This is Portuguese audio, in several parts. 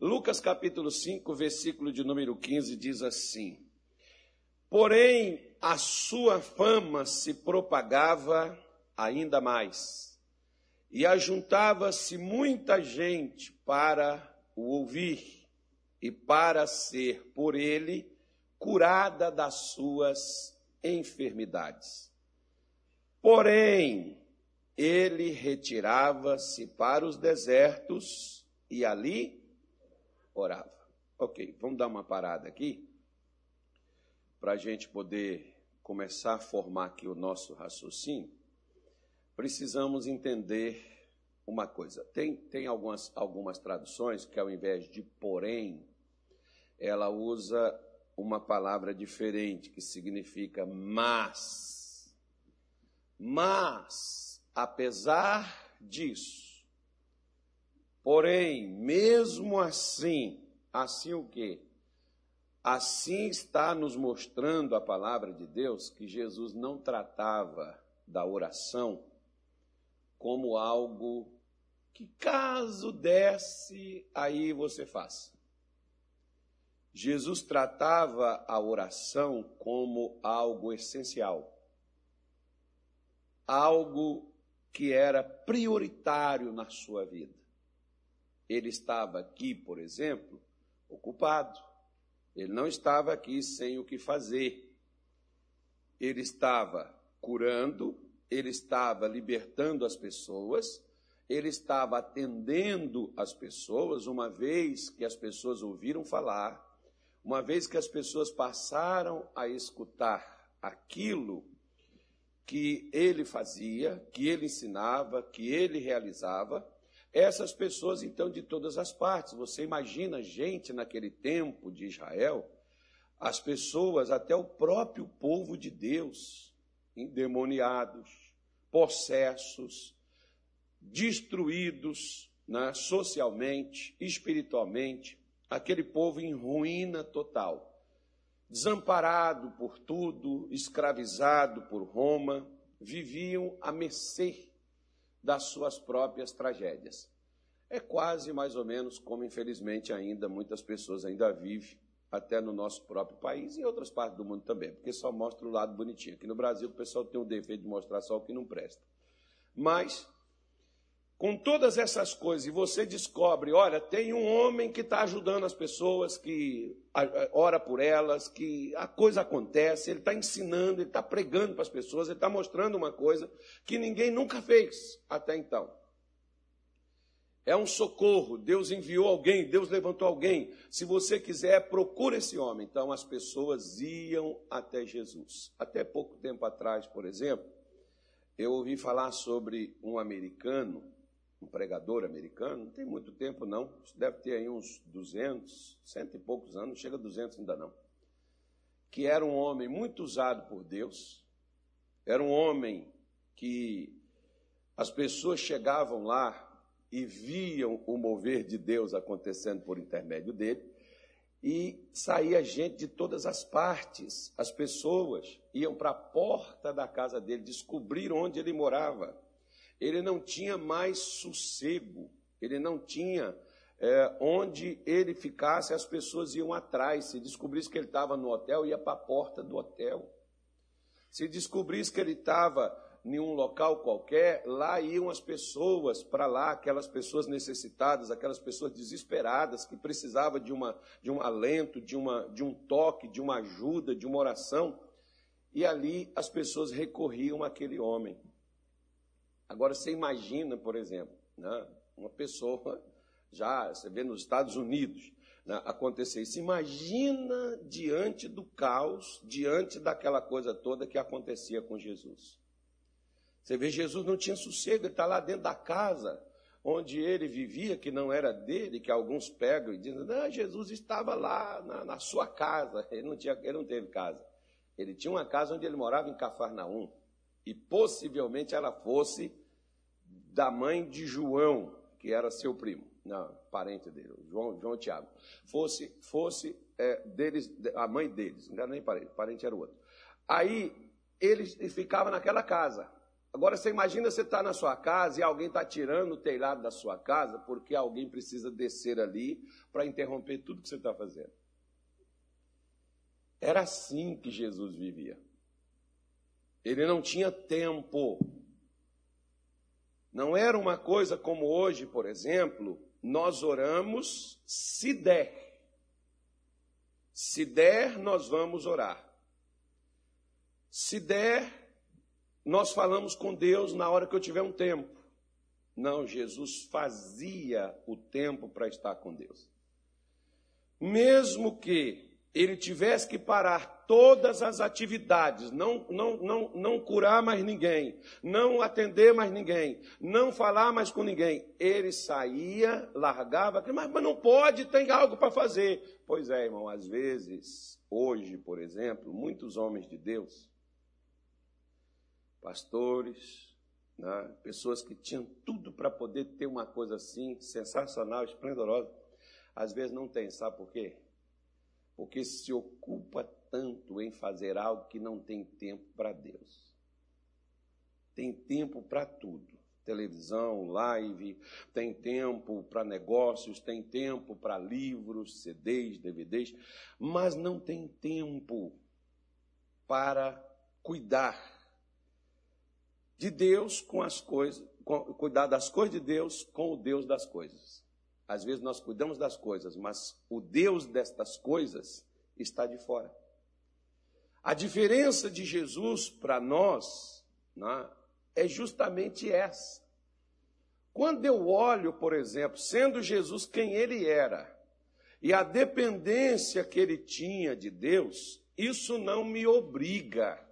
Lucas capítulo 5, versículo de número 15 diz assim: Porém, a sua fama se propagava ainda mais, e ajuntava-se muita gente para o ouvir e para ser por ele curada das suas enfermidades. Porém, ele retirava-se para os desertos e ali orava. Ok, vamos dar uma parada aqui para a gente poder começar a formar aqui o nosso raciocínio. Precisamos entender uma coisa. Tem, tem algumas, algumas traduções que, ao invés de porém, ela usa uma palavra diferente que significa mas. Mas, apesar disso, Porém, mesmo assim, assim o quê? Assim está nos mostrando a palavra de Deus que Jesus não tratava da oração como algo que caso desse, aí você faça. Jesus tratava a oração como algo essencial, algo que era prioritário na sua vida. Ele estava aqui, por exemplo, ocupado. Ele não estava aqui sem o que fazer. Ele estava curando, ele estava libertando as pessoas, ele estava atendendo as pessoas, uma vez que as pessoas ouviram falar, uma vez que as pessoas passaram a escutar aquilo que ele fazia, que ele ensinava, que ele realizava, essas pessoas, então, de todas as partes. Você imagina gente naquele tempo de Israel, as pessoas, até o próprio povo de Deus, endemoniados, possessos, destruídos né, socialmente, espiritualmente, aquele povo em ruína total, desamparado por tudo, escravizado por Roma, viviam à mercê das suas próprias tragédias. É quase mais ou menos como, infelizmente, ainda muitas pessoas ainda vivem, até no nosso próprio país e em outras partes do mundo também, porque só mostra o lado bonitinho. Aqui no Brasil o pessoal tem o defeito de mostrar só o que não presta. Mas, com todas essas coisas, e você descobre, olha, tem um homem que está ajudando as pessoas, que ora por elas, que a coisa acontece, ele está ensinando, ele está pregando para as pessoas, ele está mostrando uma coisa que ninguém nunca fez até então. É um socorro, Deus enviou alguém, Deus levantou alguém. Se você quiser, procure esse homem. Então as pessoas iam até Jesus. Até pouco tempo atrás, por exemplo, eu ouvi falar sobre um americano, um pregador americano, não tem muito tempo não, deve ter aí uns 200, cento e poucos anos, não chega a 200 ainda não, que era um homem muito usado por Deus, era um homem que as pessoas chegavam lá e viam o mover de Deus acontecendo por intermédio dele, e saía gente de todas as partes, as pessoas iam para a porta da casa dele descobrir onde ele morava ele não tinha mais sossego, ele não tinha é, onde ele ficasse, as pessoas iam atrás. Se descobrisse que ele estava no hotel, ia para a porta do hotel. Se descobrisse que ele estava em um local qualquer, lá iam as pessoas para lá, aquelas pessoas necessitadas, aquelas pessoas desesperadas, que precisavam de, uma, de um alento, de, uma, de um toque, de uma ajuda, de uma oração. E ali as pessoas recorriam àquele homem. Agora você imagina, por exemplo, né, uma pessoa, já você vê nos Estados Unidos né, acontecer isso. Imagina diante do caos, diante daquela coisa toda que acontecia com Jesus. Você vê, Jesus não tinha sossego, ele está lá dentro da casa onde ele vivia, que não era dele, que alguns pegam e dizem, não, Jesus estava lá na, na sua casa. Ele não, tinha, ele não teve casa. Ele tinha uma casa onde ele morava em Cafarnaum. E possivelmente ela fosse da mãe de João, que era seu primo, não, parente dele, João, João Tiago, fosse, fosse é, deles, a mãe deles, não era nem parente, parente era o outro. Aí ele ficava naquela casa. Agora você imagina você estar tá na sua casa e alguém está tirando o telhado da sua casa porque alguém precisa descer ali para interromper tudo que você está fazendo. Era assim que Jesus vivia. Ele não tinha tempo. Não era uma coisa como hoje, por exemplo, nós oramos se der. Se der, nós vamos orar. Se der, nós falamos com Deus na hora que eu tiver um tempo. Não, Jesus fazia o tempo para estar com Deus. Mesmo que ele tivesse que parar todas as atividades, não, não, não, não curar mais ninguém, não atender mais ninguém, não falar mais com ninguém, ele saía, largava, mas, mas não pode, tem algo para fazer. Pois é, irmão, às vezes, hoje, por exemplo, muitos homens de Deus, pastores, né, pessoas que tinham tudo para poder ter uma coisa assim, sensacional, esplendorosa, às vezes não tem, sabe por quê? porque se ocupa tanto em fazer algo que não tem tempo para Deus. Tem tempo para tudo. Televisão, live, tem tempo para negócios, tem tempo para livros, CDs, DVDs, mas não tem tempo para cuidar de Deus com as coisas, com, cuidar das coisas de Deus com o Deus das coisas. Às vezes nós cuidamos das coisas, mas o Deus destas coisas está de fora. A diferença de Jesus para nós né, é justamente essa. Quando eu olho, por exemplo, sendo Jesus quem ele era, e a dependência que ele tinha de Deus, isso não me obriga,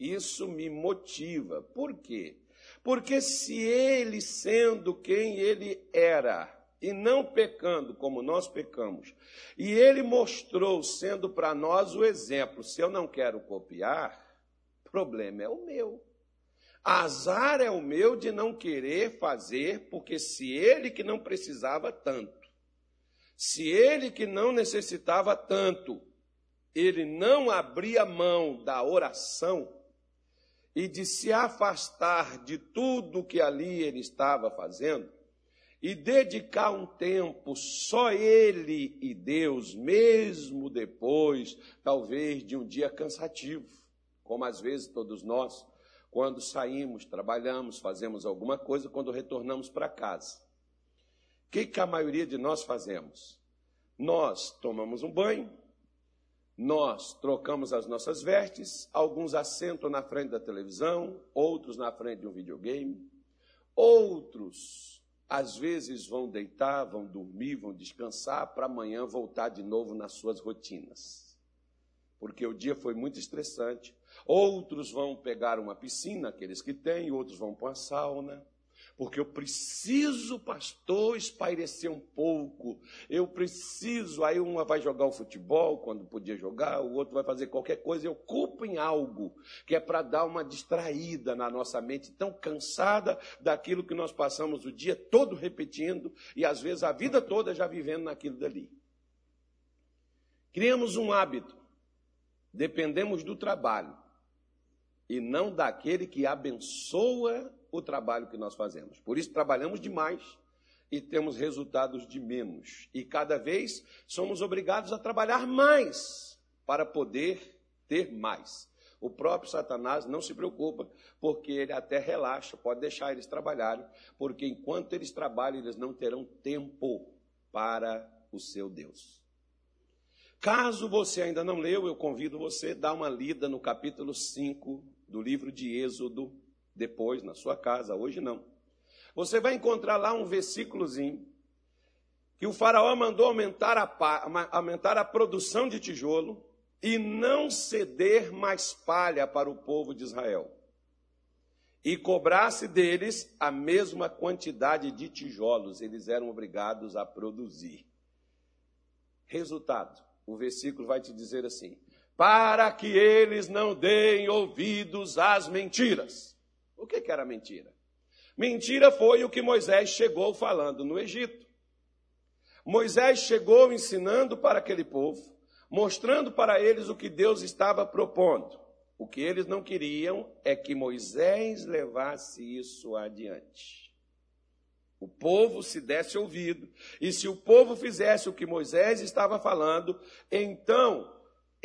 isso me motiva. Por quê? Porque se ele, sendo quem ele era, e não pecando como nós pecamos. E ele mostrou, sendo para nós o exemplo. Se eu não quero copiar, problema é o meu. Azar é o meu de não querer fazer, porque se ele que não precisava tanto, se ele que não necessitava tanto, ele não abria mão da oração e de se afastar de tudo que ali ele estava fazendo, e dedicar um tempo só ele e Deus, mesmo depois, talvez, de um dia cansativo, como às vezes todos nós, quando saímos, trabalhamos, fazemos alguma coisa, quando retornamos para casa. O que, que a maioria de nós fazemos? Nós tomamos um banho, nós trocamos as nossas vestes, alguns assentam na frente da televisão, outros na frente de um videogame, outros às vezes vão deitar, vão dormir, vão descansar para amanhã voltar de novo nas suas rotinas. Porque o dia foi muito estressante. Outros vão pegar uma piscina, aqueles que têm, outros vão para uma sauna porque eu preciso, pastor, espairecer um pouco. Eu preciso. Aí uma vai jogar o futebol quando podia jogar, o outro vai fazer qualquer coisa. Eu culpo em algo que é para dar uma distraída na nossa mente, tão cansada daquilo que nós passamos o dia todo repetindo e às vezes a vida toda já vivendo naquilo dali. Criamos um hábito. Dependemos do trabalho e não daquele que abençoa o trabalho que nós fazemos. Por isso, trabalhamos demais e temos resultados de menos. E cada vez somos obrigados a trabalhar mais para poder ter mais. O próprio Satanás não se preocupa, porque ele até relaxa, pode deixar eles trabalharem, porque enquanto eles trabalham, eles não terão tempo para o seu Deus. Caso você ainda não leu, eu convido você a dar uma lida no capítulo 5 do livro de Êxodo, depois na sua casa, hoje não. Você vai encontrar lá um versículozinho que o faraó mandou aumentar a, aumentar a produção de tijolo e não ceder mais palha para o povo de Israel. E cobrasse deles a mesma quantidade de tijolos, eles eram obrigados a produzir. Resultado: o versículo vai te dizer assim: para que eles não deem ouvidos às mentiras. O que, que era mentira? Mentira foi o que Moisés chegou falando no Egito. Moisés chegou ensinando para aquele povo, mostrando para eles o que Deus estava propondo. O que eles não queriam é que Moisés levasse isso adiante. O povo se desse ouvido, e se o povo fizesse o que Moisés estava falando, então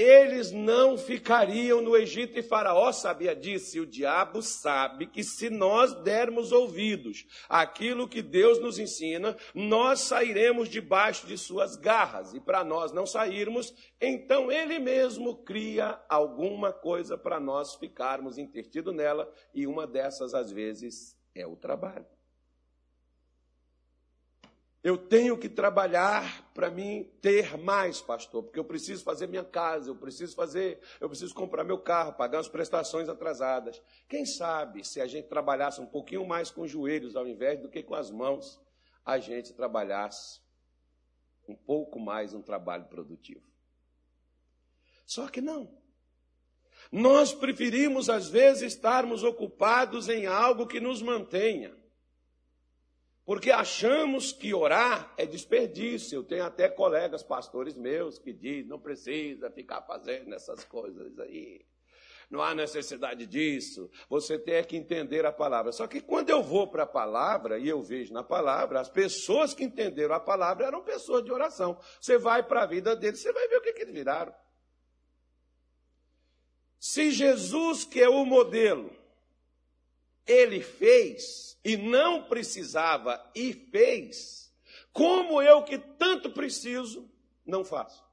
eles não ficariam no Egito e Faraó sabia disso. E o diabo sabe que se nós dermos ouvidos àquilo que Deus nos ensina, nós sairemos debaixo de suas garras. E para nós não sairmos, então ele mesmo cria alguma coisa para nós ficarmos intertidos nela. E uma dessas, às vezes, é o trabalho. Eu tenho que trabalhar para mim ter mais, pastor, porque eu preciso fazer minha casa, eu preciso fazer, eu preciso comprar meu carro, pagar as prestações atrasadas. Quem sabe se a gente trabalhasse um pouquinho mais com os joelhos ao invés do que com as mãos, a gente trabalhasse um pouco mais um trabalho produtivo. Só que não. Nós preferimos às vezes estarmos ocupados em algo que nos mantenha. Porque achamos que orar é desperdício. Eu tenho até colegas pastores meus que dizem: não precisa ficar fazendo essas coisas aí. Não há necessidade disso. Você tem que entender a palavra. Só que quando eu vou para a palavra e eu vejo na palavra, as pessoas que entenderam a palavra eram pessoas de oração. Você vai para a vida deles, você vai ver o que, que eles viraram. Se Jesus, que é o modelo, ele fez, e não precisava e fez, como eu que tanto preciso, não faço.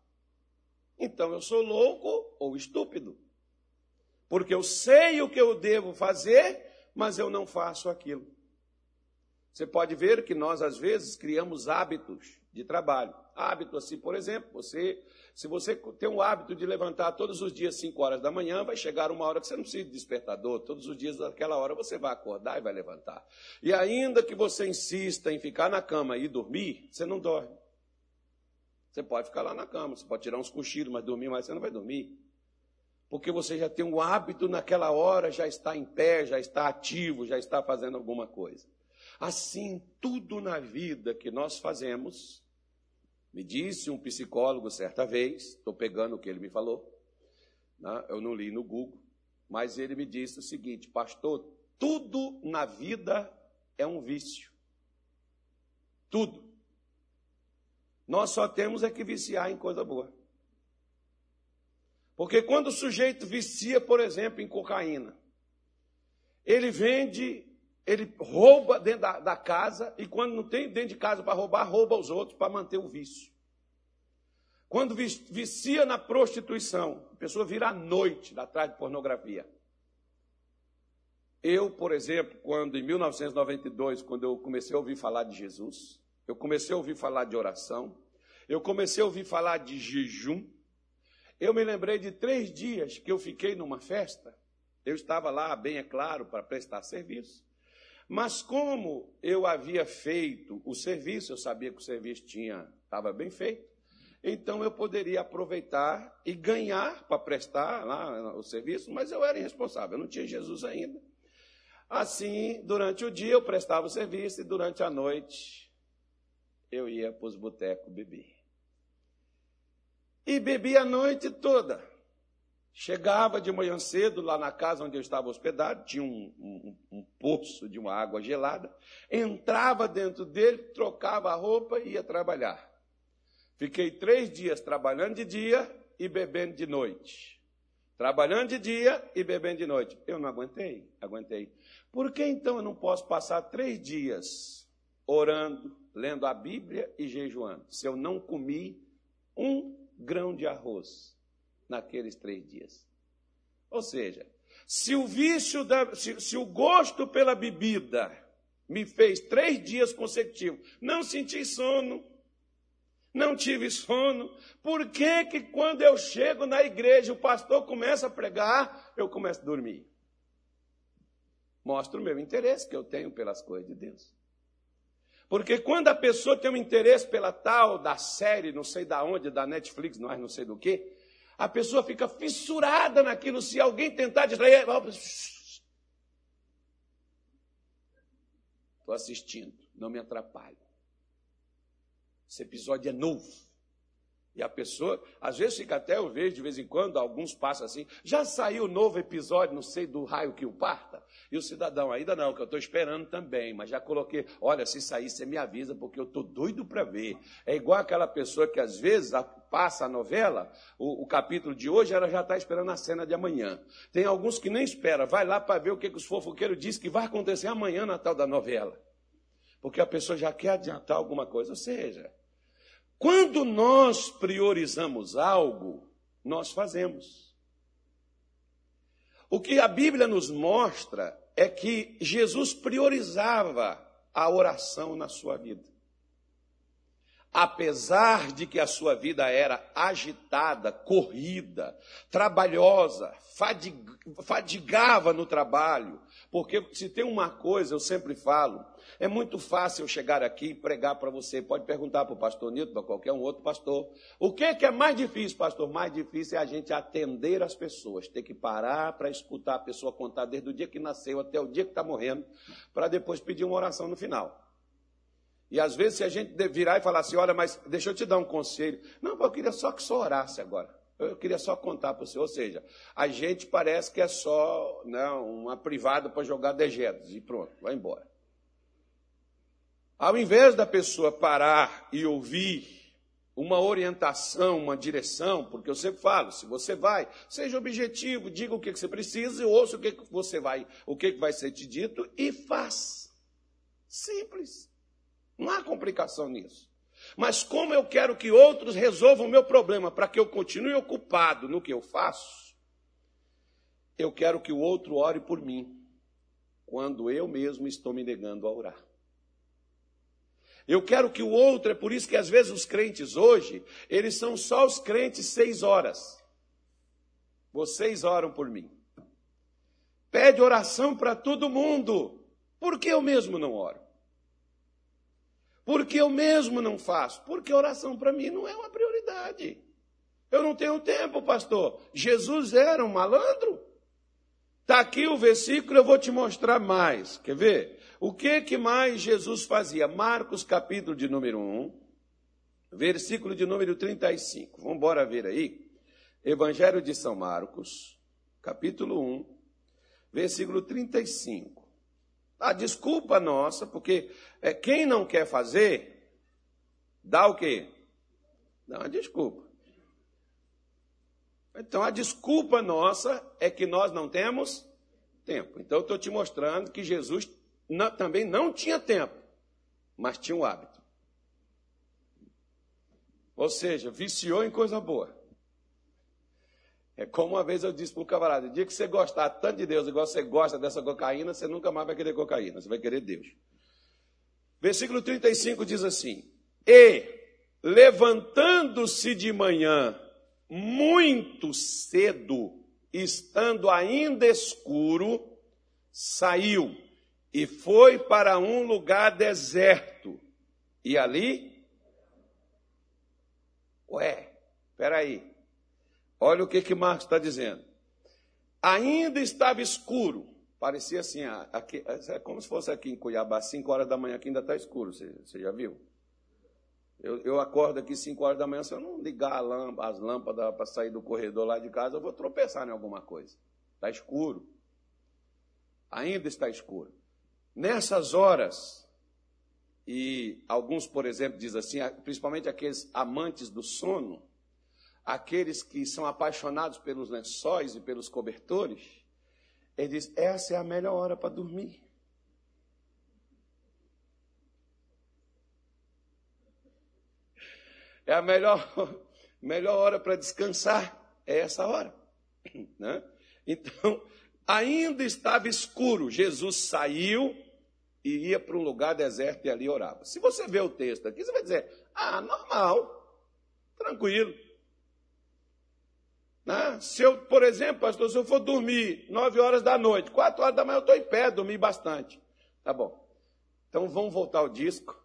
Então eu sou louco ou estúpido. Porque eu sei o que eu devo fazer, mas eu não faço aquilo. Você pode ver que nós, às vezes, criamos hábitos de trabalho. Hábito assim, por exemplo, você se você tem o hábito de levantar todos os dias 5 horas da manhã, vai chegar uma hora que você não precisa de despertador. Todos os dias daquela hora você vai acordar e vai levantar. E ainda que você insista em ficar na cama e dormir, você não dorme. Você pode ficar lá na cama, você pode tirar uns cochilos, mas dormir mais você não vai dormir. Porque você já tem um hábito naquela hora, já está em pé, já está ativo, já está fazendo alguma coisa. Assim, tudo na vida que nós fazemos me disse um psicólogo certa vez, estou pegando o que ele me falou, né? eu não li no Google, mas ele me disse o seguinte: Pastor, tudo na vida é um vício. Tudo. Nós só temos é que viciar em coisa boa. Porque quando o sujeito vicia, por exemplo, em cocaína, ele vende, ele rouba dentro da, da casa, e quando não tem dentro de casa para roubar, rouba os outros para manter o vício. Quando vicia na prostituição, a pessoa vira à noite atrás de pornografia. Eu, por exemplo, quando em 1992, quando eu comecei a ouvir falar de Jesus, eu comecei a ouvir falar de oração, eu comecei a ouvir falar de jejum, eu me lembrei de três dias que eu fiquei numa festa. Eu estava lá, bem é claro, para prestar serviço. Mas como eu havia feito o serviço, eu sabia que o serviço tinha estava bem feito. Então eu poderia aproveitar e ganhar para prestar lá o serviço, mas eu era irresponsável, eu não tinha Jesus ainda. Assim, durante o dia eu prestava o serviço e durante a noite eu ia para os botecos beber. E bebia a noite toda. Chegava de manhã cedo lá na casa onde eu estava hospedado, tinha um, um, um, poço de uma água gelada, entrava dentro dele, trocava a roupa e ia trabalhar. Fiquei três dias trabalhando de dia e bebendo de noite. Trabalhando de dia e bebendo de noite. Eu não aguentei, aguentei. Por que então eu não posso passar três dias orando, lendo a Bíblia e jejuando, se eu não comi um grão de arroz naqueles três dias? Ou seja, se o vício, da, se, se o gosto pela bebida me fez três dias consecutivos, não senti sono, não tive sono. Por que que quando eu chego na igreja, o pastor começa a pregar, eu começo a dormir? Mostra o meu interesse que eu tenho pelas coisas de Deus. Porque quando a pessoa tem um interesse pela tal da série, não sei da onde, da Netflix, não, não sei do que, a pessoa fica fissurada naquilo. Se alguém tentar distrair, estou assistindo, não me atrapalhe. Esse episódio é novo. E a pessoa, às vezes fica até, eu vejo de vez em quando, alguns passam assim, já saiu o novo episódio, não sei, do raio que o parta? E o cidadão, ainda não, que eu estou esperando também, mas já coloquei, olha, se sair, você me avisa, porque eu estou doido para ver. É igual aquela pessoa que às vezes passa a novela, o, o capítulo de hoje, ela já está esperando a cena de amanhã. Tem alguns que nem esperam, vai lá para ver o que, que os fofoqueiros dizem que vai acontecer amanhã na tal da novela. Porque a pessoa já quer adiantar alguma coisa. Ou seja, quando nós priorizamos algo, nós fazemos. O que a Bíblia nos mostra é que Jesus priorizava a oração na sua vida. Apesar de que a sua vida era agitada, corrida, trabalhosa, fadigava no trabalho, porque se tem uma coisa, eu sempre falo, é muito fácil eu chegar aqui e pregar para você. Pode perguntar para o pastor Nito, para qualquer um outro pastor. O que, que é mais difícil, pastor? Mais difícil é a gente atender as pessoas. Ter que parar para escutar a pessoa contar desde o dia que nasceu até o dia que está morrendo, para depois pedir uma oração no final. E às vezes, se a gente virar e falar assim, olha, mas deixa eu te dar um conselho. Não, eu queria só que só orasse agora. Eu queria só contar para você. Ou seja, a gente parece que é só né, uma privada para jogar dejetos e pronto, vai embora. Ao invés da pessoa parar e ouvir uma orientação, uma direção, porque eu sempre falo, se você vai, seja objetivo, diga o que você precisa, ouça o que você vai, o que vai ser te dito e faz. Simples. Não há complicação nisso. Mas como eu quero que outros resolvam o meu problema para que eu continue ocupado no que eu faço, eu quero que o outro ore por mim, quando eu mesmo estou me negando a orar. Eu quero que o outro, é por isso que às vezes os crentes hoje, eles são só os crentes seis horas. Vocês oram por mim. Pede oração para todo mundo. Por que eu mesmo não oro? Por que eu mesmo não faço? Porque oração para mim não é uma prioridade. Eu não tenho tempo, pastor. Jesus era um malandro? Está aqui o versículo, eu vou te mostrar mais. Quer ver? O que que mais Jesus fazia? Marcos capítulo de número 1, versículo de número 35. Vamos embora ver aí. Evangelho de São Marcos, capítulo 1, versículo 35. A desculpa nossa, porque é, quem não quer fazer, dá o quê? Dá uma desculpa. Então a desculpa nossa é que nós não temos tempo. Então eu estou te mostrando que Jesus não, também não tinha tempo, mas tinha um hábito. Ou seja, viciou em coisa boa. É como uma vez eu disse para um camarada: o dia que você gostar tanto de Deus, igual você gosta dessa cocaína, você nunca mais vai querer cocaína, você vai querer Deus. Versículo 35 diz assim: E levantando-se de manhã, muito cedo, estando ainda escuro, saiu e foi para um lugar deserto. E ali, ué, peraí, olha o que que Marcos está dizendo. Ainda estava escuro, parecia assim, aqui, é como se fosse aqui em Cuiabá, 5 horas da manhã, aqui ainda está escuro, você, você, já viu? Eu, eu acordo aqui 5 horas da manhã, se eu não ligar lâmpada, as lâmpadas para sair do corredor lá de casa, eu vou tropeçar em alguma coisa. Está escuro. Ainda está escuro. Nessas horas, e alguns, por exemplo, dizem assim, principalmente aqueles amantes do sono, aqueles que são apaixonados pelos lençóis e pelos cobertores, ele diz: essa é a melhor hora para dormir. É a melhor, melhor hora para descansar, é essa hora. Né? Então, ainda estava escuro, Jesus saiu e ia para um lugar deserto e ali orava. Se você vê o texto aqui, você vai dizer: ah, normal, tranquilo. Né? Se eu, por exemplo, pastor, se eu for dormir nove horas da noite, quatro horas da manhã eu estou em pé, dormi bastante. Tá bom. Então vamos voltar ao disco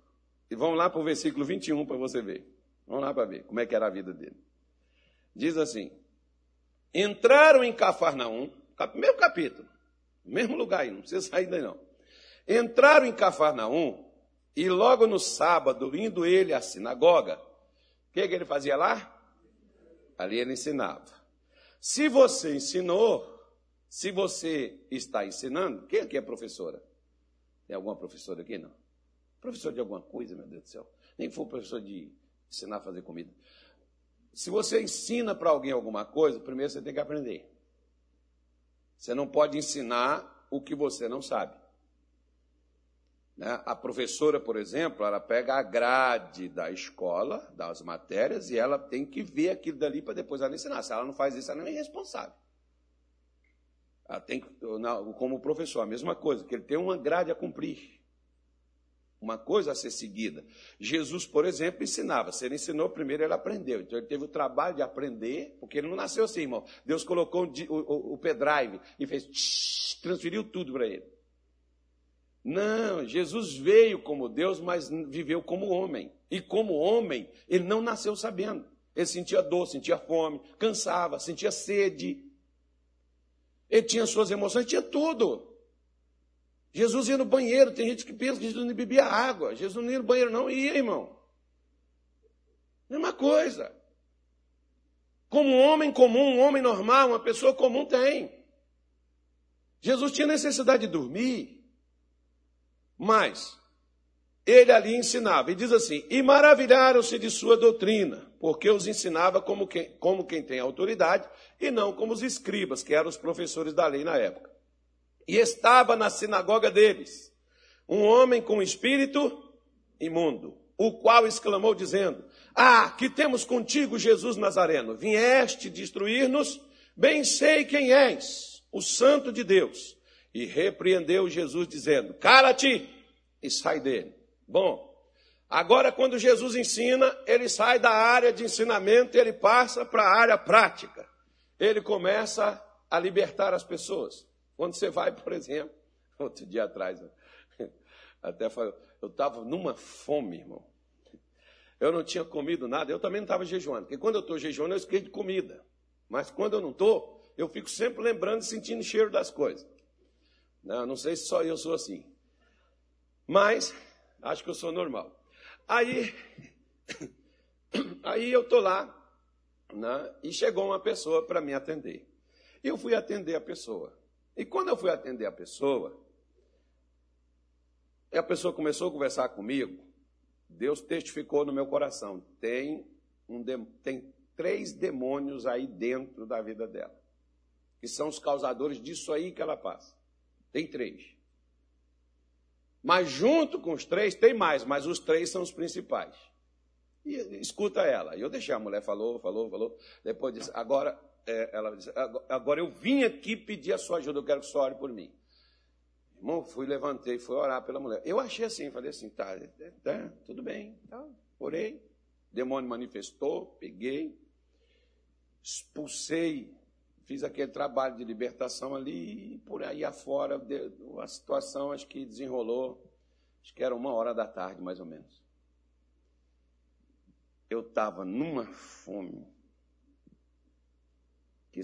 e vamos lá para o versículo 21 para você ver. Vamos lá para ver como é que era a vida dele. Diz assim: Entraram em Cafarnaum, mesmo capítulo, mesmo lugar aí, não precisa sair daí não. Entraram em Cafarnaum e logo no sábado, indo ele à sinagoga, o que, que ele fazia lá? Ali ele ensinava. Se você ensinou, se você está ensinando, quem aqui é professora? Tem alguma professora aqui? Não. Professor de alguma coisa, meu Deus do céu. Nem for professor de ensinar a fazer comida. Se você ensina para alguém alguma coisa, primeiro você tem que aprender. Você não pode ensinar o que você não sabe. Né? A professora, por exemplo, ela pega a grade da escola, das matérias, e ela tem que ver aquilo dali para depois ela ensinar. Se ela não faz isso, ela não é responsável. Ela tem, como professor, a mesma coisa, que ele tem uma grade a cumprir. Uma coisa a ser seguida. Jesus, por exemplo, ensinava. Se ele ensinou primeiro, ele aprendeu. Então ele teve o trabalho de aprender, porque ele não nasceu assim, irmão. Deus colocou o, o, o pendrive e fez, tsh, transferiu tudo para ele. Não, Jesus veio como Deus, mas viveu como homem. E como homem, ele não nasceu sabendo. Ele sentia dor, sentia fome, cansava, sentia sede. Ele tinha suas emoções, tinha tudo. Jesus ia no banheiro, tem gente que pensa que Jesus não bebia água. Jesus não ia no banheiro, não ia, irmão. Mesma coisa. Como um homem comum, um homem normal, uma pessoa comum tem. Jesus tinha necessidade de dormir. Mas ele ali ensinava, e diz assim: E maravilharam-se de sua doutrina, porque os ensinava como quem, como quem tem autoridade, e não como os escribas, que eram os professores da lei na época. E estava na sinagoga deles um homem com espírito imundo, o qual exclamou, dizendo: Ah, que temos contigo, Jesus Nazareno, vieste destruir-nos, bem sei quem és, o Santo de Deus. E repreendeu Jesus, dizendo: Cala-te e sai dele. Bom, agora quando Jesus ensina, ele sai da área de ensinamento e ele passa para a área prática. Ele começa a libertar as pessoas. Quando você vai, por exemplo, outro dia atrás, até foi, eu estava numa fome, irmão. Eu não tinha comido nada, eu também não estava jejuando, porque quando eu estou jejuando, eu esqueço de comida. Mas quando eu não estou, eu fico sempre lembrando e sentindo o cheiro das coisas. Não, não sei se só eu sou assim. Mas acho que eu sou normal. Aí, aí eu estou lá, né, e chegou uma pessoa para me atender. Eu fui atender a pessoa. E quando eu fui atender a pessoa, a pessoa começou a conversar comigo, Deus testificou no meu coração: tem, um, tem três demônios aí dentro da vida dela, que são os causadores disso aí que ela passa. Tem três. Mas junto com os três tem mais, mas os três são os principais. E escuta ela. E eu deixei a mulher falou, falou, falou. Depois disse, agora, é, ela disse, agora eu vim aqui pedir a sua ajuda, eu quero que você ore por mim. Irmão, fui, levantei, fui orar pela mulher. Eu achei assim, falei assim, tá, tá tudo bem, tá, orei. Demônio manifestou, peguei, expulsei fiz aquele trabalho de libertação ali e por aí afora a situação acho que desenrolou, acho que era uma hora da tarde mais ou menos. Eu estava numa fome. Que,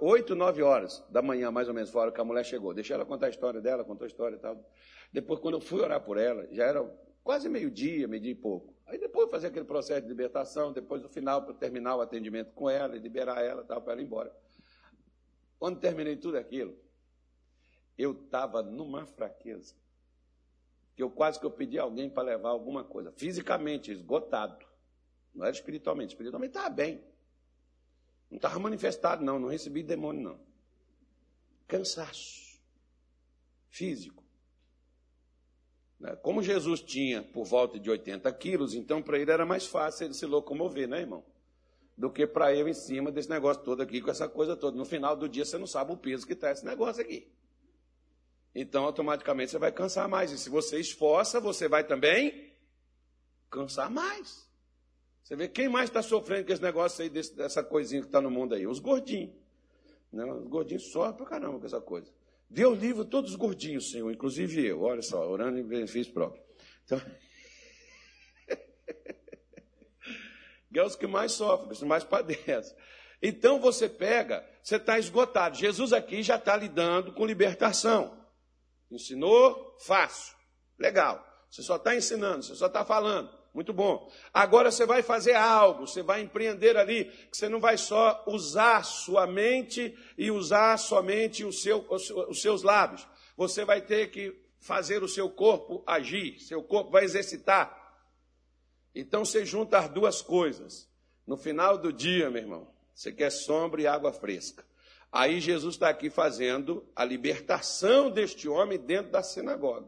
oito, nove horas da manhã, mais ou menos, fora que a mulher chegou. Deixei ela contar a história dela, contou a história e tal. Depois, quando eu fui orar por ela, já era quase meio-dia, meio-dia e pouco. Aí depois fazer aquele processo de libertação, depois no final, para terminar o atendimento com ela liberar ela tal, para ela ir embora. Quando terminei tudo aquilo, eu estava numa fraqueza. Que eu quase que eu pedi alguém para levar alguma coisa. Fisicamente, esgotado. Não era espiritualmente. Espiritualmente estava bem. Não estava manifestado, não. Não recebi demônio, não. Cansaço. Físico. Né? Como Jesus tinha por volta de 80 quilos, então para ele era mais fácil ele se locomover, né, irmão? Do que para eu em cima desse negócio todo aqui, com essa coisa toda. No final do dia você não sabe o peso que está esse negócio aqui. Então, automaticamente você vai cansar mais. E se você esforça, você vai também cansar mais. Você vê quem mais está sofrendo com esse negócio aí, desse, dessa coisinha que está no mundo aí? Os gordinhos. Né? os gordinhos sofrem pra caramba com essa coisa. Deus livre todos os gordinhos, Senhor, inclusive eu. Olha só, orando em benefício próprio. Então, que é os que mais sofrem, os que mais padecem. Então você pega, você está esgotado. Jesus aqui já está lidando com libertação. Ensinou, fácil. Legal. Você só está ensinando, você só está falando. Muito bom. Agora você vai fazer algo, você vai empreender ali, que você não vai só usar sua mente e usar somente o seu, os seus lábios. Você vai ter que fazer o seu corpo agir, seu corpo vai exercitar. Então você junta as duas coisas. No final do dia, meu irmão, você quer sombra e água fresca. Aí Jesus está aqui fazendo a libertação deste homem dentro da sinagoga.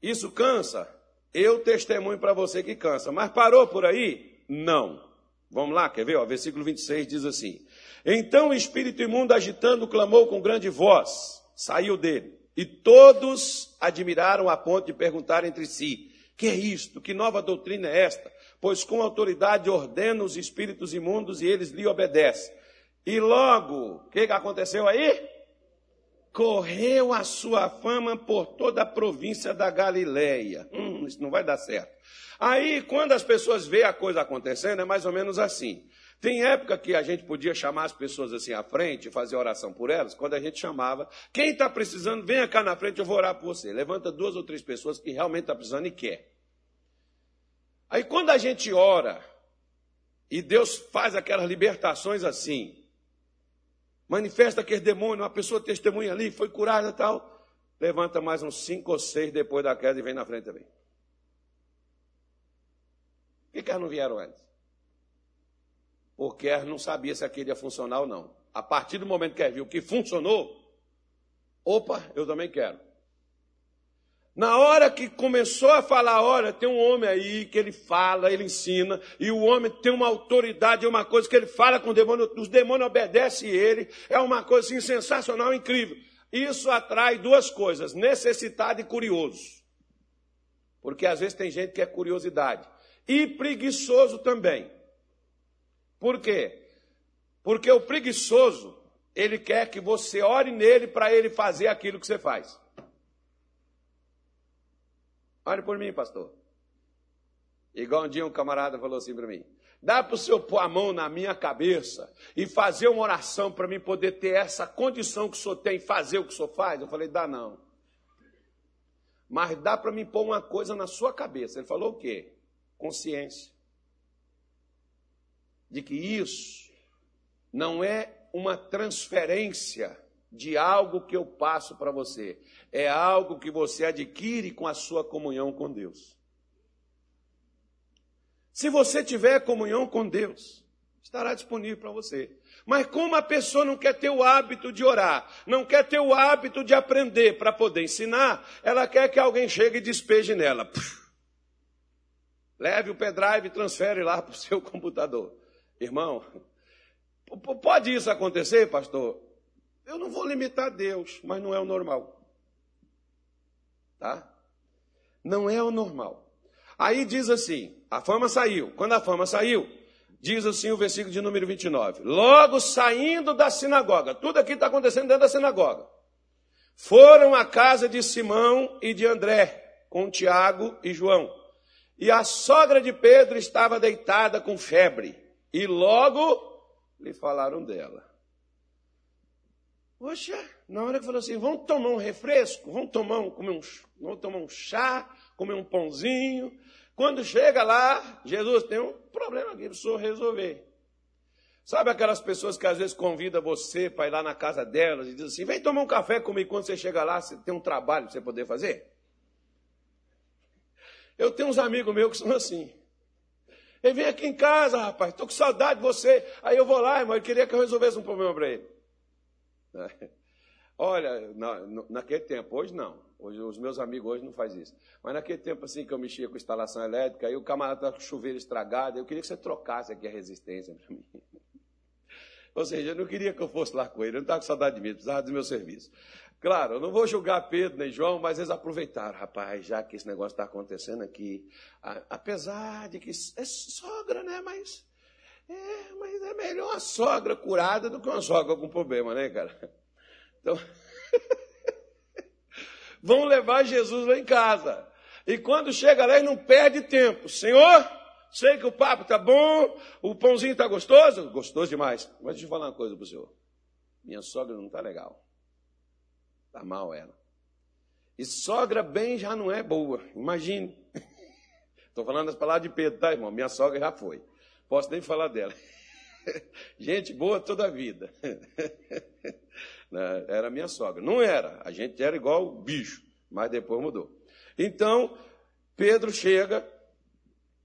Isso cansa? Eu testemunho para você que cansa. Mas parou por aí? Não. Vamos lá, quer ver? O versículo 26 diz assim: Então o espírito imundo, agitando, clamou com grande voz, saiu dele. E todos admiraram a ponto de perguntar entre si: Que é isto? Que nova doutrina é esta? Pois com autoridade ordena os espíritos imundos e eles lhe obedecem. E logo, o que aconteceu aí? Correu a sua fama por toda a província da Galileia. Hum, isso não vai dar certo. Aí, quando as pessoas veem a coisa acontecendo, é mais ou menos assim. Tem época que a gente podia chamar as pessoas assim à frente, fazer oração por elas, quando a gente chamava, quem está precisando, venha cá na frente, eu vou orar por você. Levanta duas ou três pessoas que realmente estão tá precisando e quer. Aí quando a gente ora, e Deus faz aquelas libertações assim, manifesta aquele demônio, uma pessoa testemunha ali, foi curada e tal, levanta mais uns cinco ou seis depois da queda e vem na frente também. Por que, que elas não vieram antes? Porque não sabia se aquele ia funcionar ou não. A partir do momento que viu que funcionou, opa, eu também quero. Na hora que começou a falar, olha, tem um homem aí que ele fala, ele ensina, e o homem tem uma autoridade, é uma coisa que ele fala com o demônio, os demônios obedecem ele, é uma coisa assim, sensacional, incrível. Isso atrai duas coisas, necessidade e curioso. Porque às vezes tem gente que é curiosidade. E preguiçoso também. Por quê? Porque o preguiçoso, ele quer que você ore nele para ele fazer aquilo que você faz. Ore por mim, pastor. Igual um dia um camarada falou assim para mim: dá para o senhor pôr a mão na minha cabeça e fazer uma oração para mim poder ter essa condição que o senhor tem, fazer o que o senhor faz? Eu falei: dá não. Mas dá para mim pôr uma coisa na sua cabeça. Ele falou o quê? Consciência de que isso não é uma transferência de algo que eu passo para você, é algo que você adquire com a sua comunhão com Deus. Se você tiver comunhão com Deus, estará disponível para você. Mas como a pessoa não quer ter o hábito de orar, não quer ter o hábito de aprender para poder ensinar, ela quer que alguém chegue e despeje nela. Leve o pendrive e transfere lá para o seu computador. Irmão, pode isso acontecer, pastor? Eu não vou limitar Deus, mas não é o normal. Tá? Não é o normal. Aí diz assim: a fama saiu. Quando a fama saiu, diz assim o versículo de número 29. Logo saindo da sinagoga, tudo aqui está acontecendo dentro da sinagoga. Foram à casa de Simão e de André, com Tiago e João. E a sogra de Pedro estava deitada com febre. E logo lhe falaram dela. Poxa, na hora que falou assim, vamos tomar um refresco, vamos tomar um, comer um, vamos tomar um chá, comer um pãozinho. Quando chega lá, Jesus tem um problema aqui, precisou resolver. Sabe aquelas pessoas que às vezes convidam você para ir lá na casa delas e diz assim, vem tomar um café comigo, quando você chega lá, você tem um trabalho para você poder fazer? Eu tenho uns amigos meus que são assim. Ele vem aqui em casa, rapaz, estou com saudade de você. Aí eu vou lá, irmão, ele queria que eu resolvesse um problema para ele. Olha, na, naquele tempo, hoje não. Hoje, os meus amigos hoje não fazem isso. Mas naquele tempo assim que eu mexia com instalação elétrica, aí o camarada estava com o chuveiro estragado, eu queria que você trocasse aqui a resistência para mim. Ou seja, eu não queria que eu fosse lá com ele, eu não estava com saudade de mim, precisava do meu serviço. Claro, eu não vou julgar Pedro nem João, mas eles aproveitaram, rapaz, já que esse negócio está acontecendo aqui. Apesar de que é sogra, né? Mas é, mas é melhor uma sogra curada do que uma sogra com problema, né, cara? Então, vão levar Jesus lá em casa. E quando chega lá, ele não perde tempo. Senhor, sei que o papo tá bom, o pãozinho tá gostoso? Gostoso demais. Mas deixa eu falar uma coisa para o senhor. Minha sogra não tá legal. Está mal ela. E sogra bem já não é boa, imagine. Estou falando as palavras de Pedro, tá, irmão? Minha sogra já foi. Posso nem falar dela. Gente boa toda a vida. Né, era minha sogra. Não era. A gente era igual bicho, mas depois mudou. Então, Pedro chega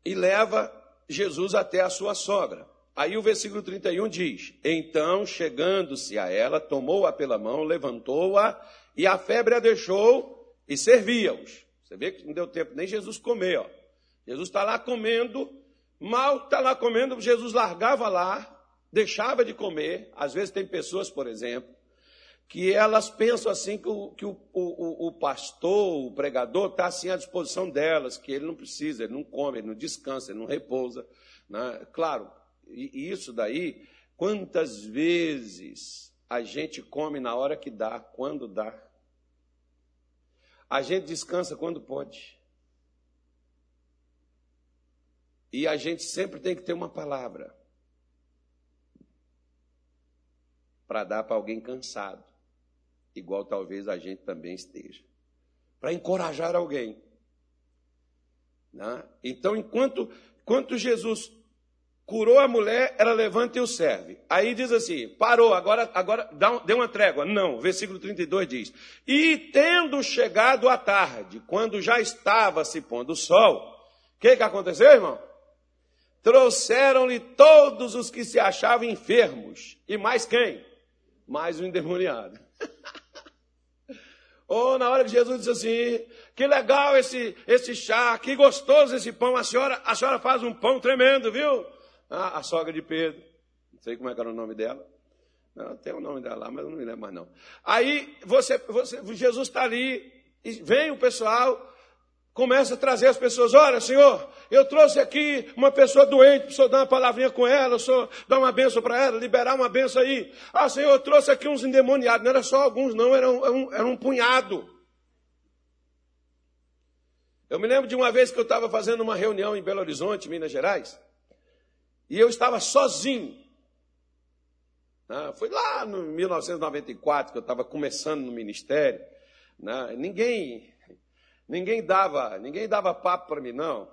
e leva Jesus até a sua sogra. Aí o versículo 31 diz: Então, chegando-se a ela, tomou-a pela mão, levantou-a, e a febre a deixou e servia-os. Você vê que não deu tempo nem Jesus comer, ó. Jesus está lá comendo, mal está lá comendo, Jesus largava lá, deixava de comer. Às vezes tem pessoas, por exemplo, que elas pensam assim que o, que o, o, o pastor, o pregador, está assim à disposição delas, que ele não precisa, ele não come, ele não descansa, ele não repousa. Né? Claro, e isso daí, quantas vezes a gente come na hora que dá, quando dá. A gente descansa quando pode. E a gente sempre tem que ter uma palavra para dar para alguém cansado, igual talvez a gente também esteja, para encorajar alguém. Né? Então, enquanto, enquanto Jesus curou a mulher, ela levanta e o serve. Aí diz assim: parou, agora, agora dá, deu uma trégua. Não, versículo 32 diz: E tendo chegado a tarde, quando já estava se pondo o sol, o que, que aconteceu, irmão? Trouxeram-lhe todos os que se achavam enfermos. E mais quem? Mais o um endemoniado. Ou oh, na hora que Jesus disse assim: que legal esse, esse chá, que gostoso esse pão. A senhora, a senhora faz um pão tremendo, viu? Ah, a sogra de Pedro. Não sei como é que era o nome dela. Não, tem o nome dela lá, mas eu não me lembro mais não. Aí você, você Jesus está ali, e vem o pessoal, começa a trazer as pessoas, olha, Senhor, eu trouxe aqui uma pessoa doente, o Senhor dar uma palavrinha com ela, Senhor dar uma benção para ela, liberar uma benção aí. Ah, Senhor, eu trouxe aqui uns endemoniados, não era só alguns, não, era um, era um punhado. Eu me lembro de uma vez que eu estava fazendo uma reunião em Belo Horizonte, Minas Gerais, e eu estava sozinho. Ah, foi lá no 1994 que eu estava começando no ministério. Né? Ninguém Ninguém dava, ninguém dava papo para mim, não.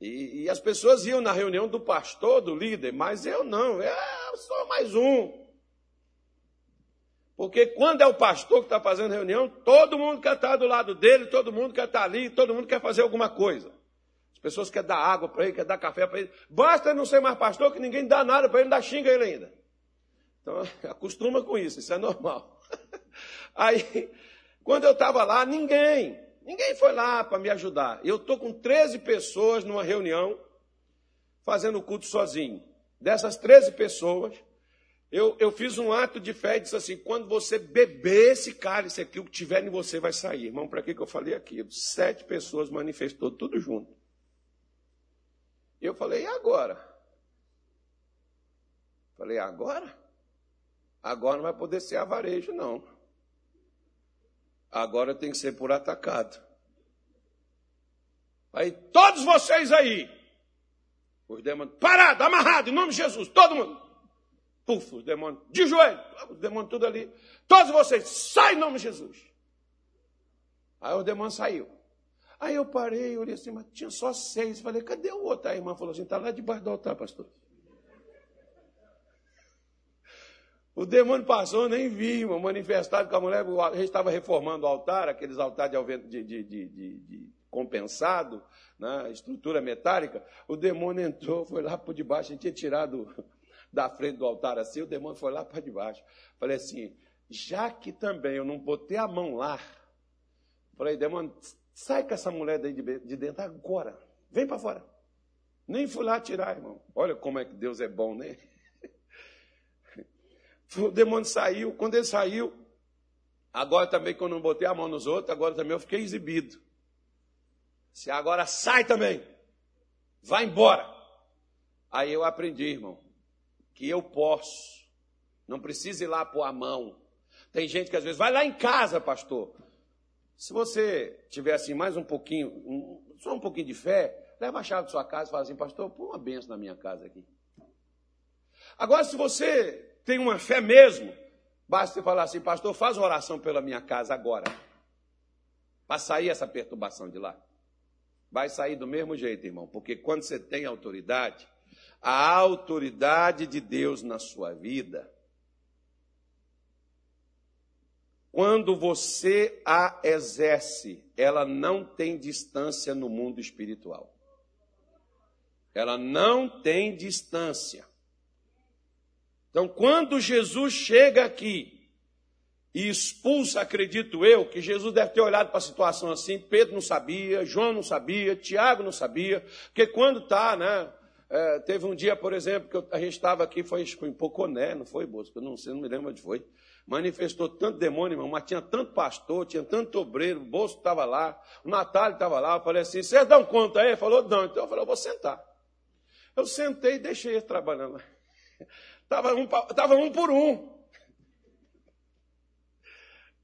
E, e, as pessoas iam na reunião do pastor, do líder, mas eu não, eu sou mais um. Porque quando é o pastor que está fazendo reunião, todo mundo quer estar do lado dele, todo mundo quer estar ali, todo mundo quer fazer alguma coisa. As pessoas querem dar água para ele, querem dar café para ele. Basta não ser mais pastor que ninguém dá nada para ele, ainda xinga ele ainda. Então, acostuma com isso, isso é normal. Aí, quando eu estava lá, ninguém, Ninguém foi lá para me ajudar. Eu estou com 13 pessoas numa reunião, fazendo o culto sozinho. Dessas 13 pessoas, eu, eu fiz um ato de fé e disse assim: quando você beber esse cálice aqui, o que tiver em você vai sair. Irmão, para que, que eu falei aquilo? Sete pessoas manifestou tudo junto. Eu falei: e agora? Falei: agora? Agora não vai poder ser avarejo, não. Agora tem que ser por atacado. Aí, todos vocês aí, os demônios, parado, amarrado, em nome de Jesus, todo mundo. Puf, os demônios, de joelho, os demônios tudo ali. Todos vocês, sai em nome de Jesus. Aí o demônio saiu. Aí eu parei, olhei assim, mas tinha só seis. Falei, cadê o outro? Aí a irmã falou assim, está lá debaixo do altar, pastor. O demônio passou, nem vi, uma manifestado com a mulher, a gente estava reformando o altar, aqueles altares de, de, de, de compensado, né, estrutura metálica. O demônio entrou, foi lá por debaixo, a gente tinha tirado da frente do altar assim, o demônio foi lá para debaixo. Falei assim, já que também eu não botei a mão lá, falei, demônio, sai com essa mulher daí de dentro agora, vem para fora. Nem fui lá tirar, irmão. Olha como é que Deus é bom, né? O demônio saiu. Quando ele saiu, agora também, quando eu não botei a mão nos outros, agora também eu fiquei exibido. Se agora sai também. Vai embora. Aí eu aprendi, irmão, que eu posso. Não precisa ir lá pôr a mão. Tem gente que às vezes vai lá em casa, pastor. Se você tiver assim mais um pouquinho, um, só um pouquinho de fé, leva a chave da sua casa e fala assim, pastor, põe uma benção na minha casa aqui. Agora, se você tem uma fé mesmo, basta você falar assim, pastor, faz uma oração pela minha casa agora. para sair essa perturbação de lá. Vai sair do mesmo jeito, irmão, porque quando você tem autoridade, a autoridade de Deus na sua vida, quando você a exerce, ela não tem distância no mundo espiritual. Ela não tem distância. Então, quando Jesus chega aqui e expulsa, acredito eu, que Jesus deve ter olhado para a situação assim, Pedro não sabia, João não sabia, Tiago não sabia, porque quando está, né? É, teve um dia, por exemplo, que a gente estava aqui, foi, foi em Poconé, não foi, Bosco? Eu não sei, não me lembro onde foi. Manifestou tanto demônio, irmão, mas tinha tanto pastor, tinha tanto obreiro, o Bosco estava lá, o Natália estava lá, eu falei assim, vocês dão conta aí? Ele falou, não. Então eu falei, eu vou sentar. Eu sentei e deixei ele trabalhando. Estava um, tava um por um.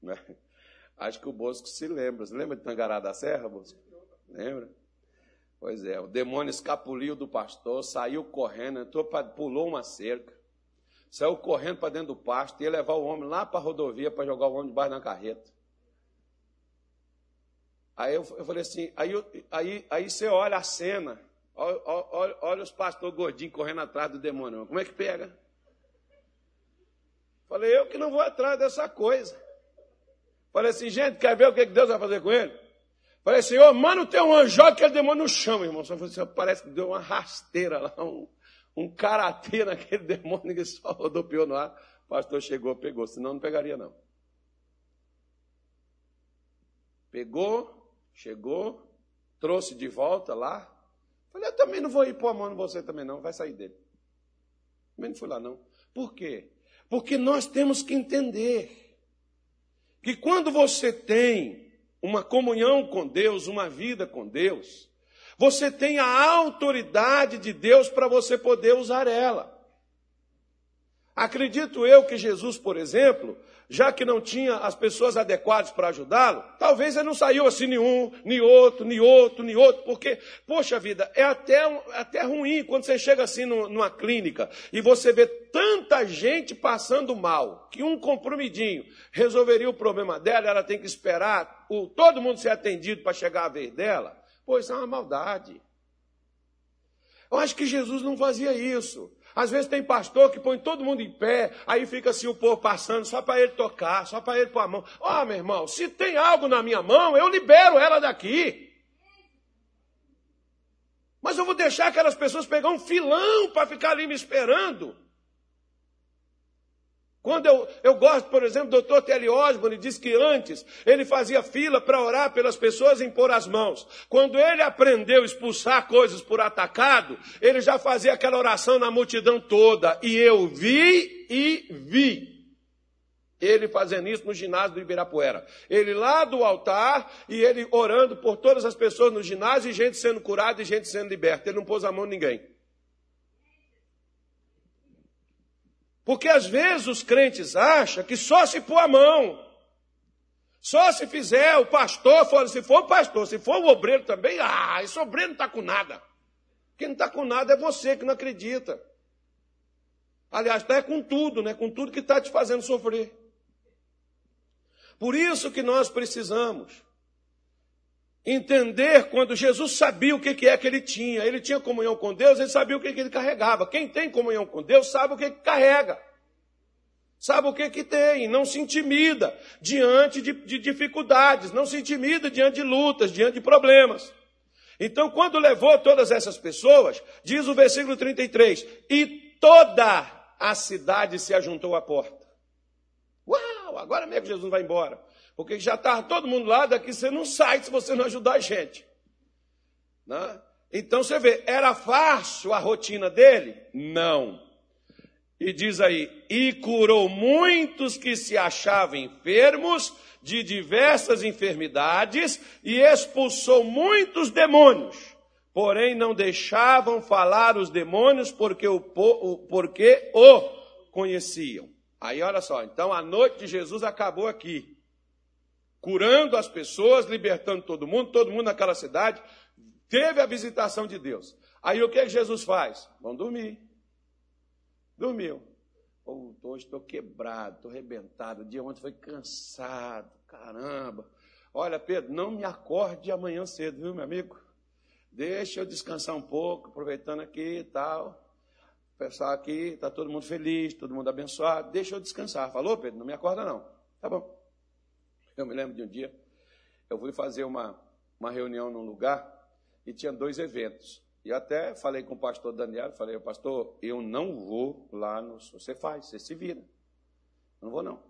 Né? Acho que o Bosco se lembra. Você lembra de Tangará da Serra, Bosco? Lembra? Pois é, o demônio escapuliu do pastor, saiu correndo, entrou pra, pulou uma cerca, saiu correndo para dentro do pasto, ia levar o homem lá para a rodovia para jogar o homem debaixo da carreta. Aí eu, eu falei assim, aí, aí, aí você olha a cena, olha, olha, olha os pastores gordinhos correndo atrás do demônio. Como é que pega? Falei, eu que não vou atrás dessa coisa. Falei assim, gente, quer ver o que Deus vai fazer com ele? Falei, Senhor, mano, tem um anjo que aquele demônio no chão, irmão. Só falei assim, parece que deu uma rasteira lá, um, um karatê naquele demônio que só rodopiou no ar. O pastor chegou, pegou, senão não pegaria não. Pegou, chegou, trouxe de volta lá. Falei, eu também não vou ir pôr a mão em você também não, vai sair dele. Também não fui lá não. Por quê? Porque nós temos que entender que quando você tem uma comunhão com Deus, uma vida com Deus, você tem a autoridade de Deus para você poder usar ela. Acredito eu que Jesus, por exemplo, já que não tinha as pessoas adequadas para ajudá-lo, talvez ele não saiu assim nenhum, nem outro, nem outro, nem outro, porque, poxa vida, é até, até ruim quando você chega assim numa clínica e você vê tanta gente passando mal, que um comprimidinho resolveria o problema dela, ela tem que esperar o, todo mundo ser atendido para chegar a vez dela. Pois é uma maldade. Eu acho que Jesus não fazia isso. Às vezes tem pastor que põe todo mundo em pé, aí fica assim o povo passando só para ele tocar, só para ele pôr a mão. Ó, oh, meu irmão, se tem algo na minha mão, eu libero ela daqui. Mas eu vou deixar aquelas pessoas pegar um filão para ficar ali me esperando. Quando eu, eu gosto, por exemplo, do Dr. Telly Osborne diz que antes ele fazia fila para orar pelas pessoas e impor as mãos. Quando ele aprendeu a expulsar coisas por atacado, ele já fazia aquela oração na multidão toda. E eu vi e vi. Ele fazendo isso no ginásio do Ibirapuera. Ele lá do altar e ele orando por todas as pessoas no ginásio e gente sendo curada e gente sendo liberta. Ele não pôs a mão em ninguém. Porque às vezes os crentes acham que só se pôr a mão, só se fizer o pastor, for, se for o pastor, se for o obreiro também, ah, esse obreiro não está com nada. Quem não está com nada é você que não acredita. Aliás, está é com tudo, né? com tudo que está te fazendo sofrer. Por isso que nós precisamos entender quando Jesus sabia o que é que ele tinha. Ele tinha comunhão com Deus, ele sabia o que ele carregava. Quem tem comunhão com Deus sabe o que carrega. Sabe o que que tem? Não se intimida diante de, de dificuldades, não se intimida diante de lutas, diante de problemas. Então, quando levou todas essas pessoas, diz o versículo 33, e toda a cidade se ajuntou à porta. Uau, agora mesmo Jesus vai embora. Porque já estava todo mundo lá, daqui você não sai se você não ajudar a gente. Né? Então você vê, era fácil a rotina dele? Não. E diz aí: e curou muitos que se achavam enfermos de diversas enfermidades e expulsou muitos demônios. Porém, não deixavam falar os demônios porque o, porque o conheciam. Aí olha só, então a noite de Jesus acabou aqui curando as pessoas, libertando todo mundo, todo mundo naquela cidade, teve a visitação de Deus. Aí o que, é que Jesus faz? Vão dormir. Dormiu. Oh, hoje estou quebrado, estou arrebentado. O dia ontem foi cansado, caramba. Olha, Pedro, não me acorde amanhã cedo, viu, meu amigo? Deixa eu descansar um pouco, aproveitando aqui e tal. O pessoal aqui, está todo mundo feliz, todo mundo abençoado. Deixa eu descansar. Falou, Pedro? Não me acorda, não. Tá bom. Eu me lembro de um dia, eu fui fazer uma, uma reunião num lugar e tinha dois eventos. E até falei com o pastor Daniel, falei, pastor, eu não vou lá no. Você faz, você se vira. Não vou, não.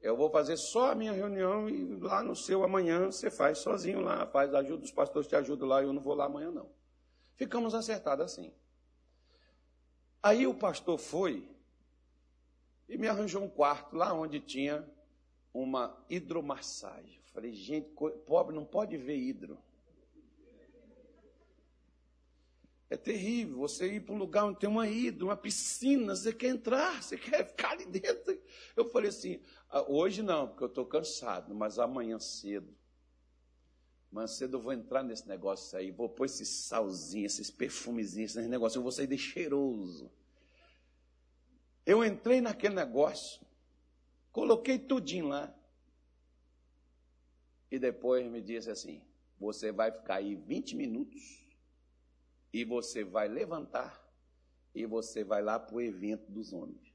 Eu vou fazer só a minha reunião e lá no seu amanhã você faz sozinho lá, faz ajuda, os pastores te ajudam lá, eu não vou lá amanhã, não. Ficamos acertados assim. Aí o pastor foi e me arranjou um quarto lá onde tinha uma hidromassagem. Falei, gente, pobre não pode ver hidro. É terrível você ir para um lugar onde tem uma hidro, uma piscina, você quer entrar, você quer ficar ali dentro. Eu falei assim, ah, hoje não, porque eu estou cansado, mas amanhã cedo. Amanhã cedo eu vou entrar nesse negócio aí, vou pôr esse salzinho, esses perfumezinhos, esses negócios, eu vou sair de cheiroso. Eu entrei naquele negócio, coloquei tudinho lá. E depois me disse assim: você vai ficar aí 20 minutos e você vai levantar e você vai lá para o evento dos homens.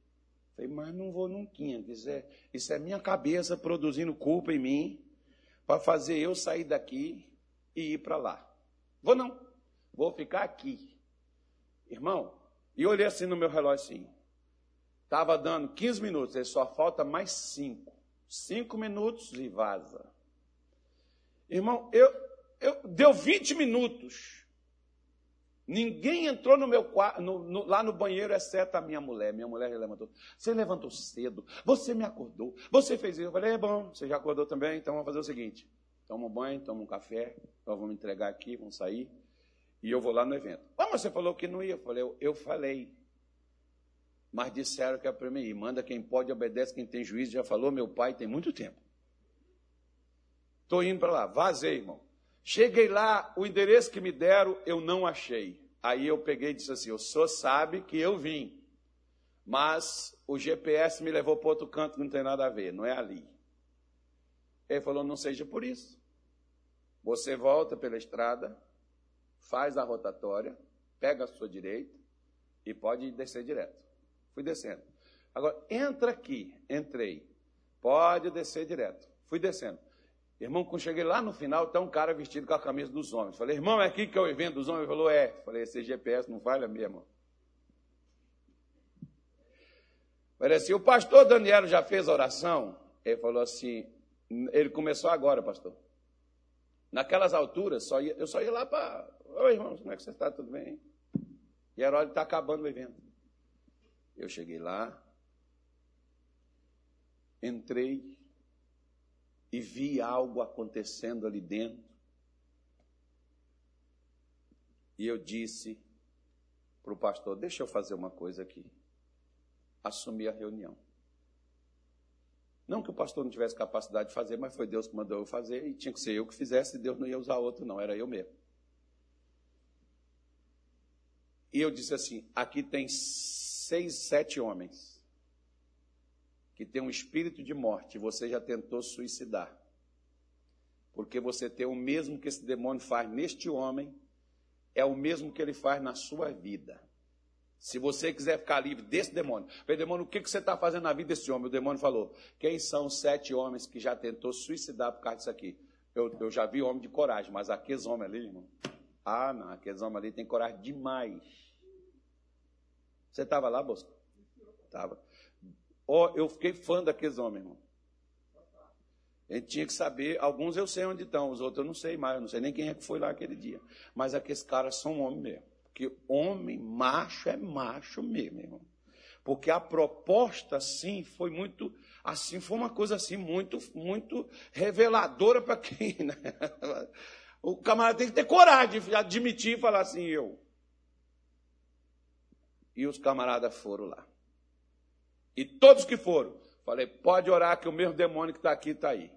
Falei, mas não vou nunca. Isso é, isso é minha cabeça produzindo culpa em mim para fazer eu sair daqui e ir para lá. Vou não. Vou ficar aqui. Irmão, e olhei assim no meu relógio assim. Estava dando 15 minutos, aí só falta mais 5. 5 minutos e vaza. Irmão, eu, eu deu 20 minutos. Ninguém entrou no meu no, no, lá no banheiro, exceto a minha mulher. Minha mulher levantou. Você levantou cedo, você me acordou, você fez isso. Eu falei, é bom, você já acordou também, então vamos fazer o seguinte: toma um banho, toma um café, nós vamos entregar aqui, vamos sair, e eu vou lá no evento. Ah, mas você falou que não ia. Eu falei, eu, eu falei. Mas disseram que é para mim. Manda quem pode, obedece quem tem juízo. Já falou, meu pai tem muito tempo. Estou indo para lá, vazei, irmão. Cheguei lá, o endereço que me deram, eu não achei. Aí eu peguei e disse assim: o senhor sabe que eu vim, mas o GPS me levou para outro canto, não tem nada a ver, não é ali. Ele falou: não seja por isso. Você volta pela estrada, faz a rotatória, pega a sua direita e pode descer direto. Fui descendo. Agora, entra aqui. Entrei. Pode descer direto. Fui descendo. Irmão, quando cheguei lá no final, está um cara vestido com a camisa dos homens. Falei, irmão, é aqui que é o evento dos homens? Ele falou, é. Falei, esse GPS não falha mesmo. Falei assim, o pastor Daniel já fez a oração? Ele falou assim, ele começou agora, pastor. Naquelas alturas, só ia, eu só ia lá para. Oi, irmão, como é que você está? Tudo bem? E era hora de estar tá acabando o evento. Eu cheguei lá, entrei, e vi algo acontecendo ali dentro. E eu disse para o pastor: Deixa eu fazer uma coisa aqui. Assumi a reunião. Não que o pastor não tivesse capacidade de fazer, mas foi Deus que mandou eu fazer e tinha que ser eu que fizesse, Deus não ia usar outro, não, era eu mesmo. E eu disse assim: aqui tem seis, sete homens que tem um espírito de morte, você já tentou suicidar. Porque você tem o mesmo que esse demônio faz neste homem, é o mesmo que ele faz na sua vida. Se você quiser ficar livre desse demônio, falei, demônio, o que você está fazendo na vida desse homem? O demônio falou: quem são os sete homens que já tentou suicidar por causa disso aqui? Eu, eu já vi homem de coragem, mas aqueles homens ali, irmão. Ah, não, aqueles homens ali têm coragem demais. Você estava lá, Bosco? Estava. Oh, eu fiquei fã daqueles homens, irmão. A gente tinha que saber, alguns eu sei onde estão, os outros eu não sei mais, eu não sei nem quem é que foi lá aquele dia. Mas aqueles caras são homens mesmo. Porque homem, macho, é macho mesmo, irmão. Porque a proposta, assim, foi muito, assim, foi uma coisa assim, muito, muito reveladora para quem, né? O camarada tem que ter coragem de admitir e falar assim, eu. E os camaradas foram lá. E todos que foram, falei, pode orar que o mesmo demônio que está aqui está aí.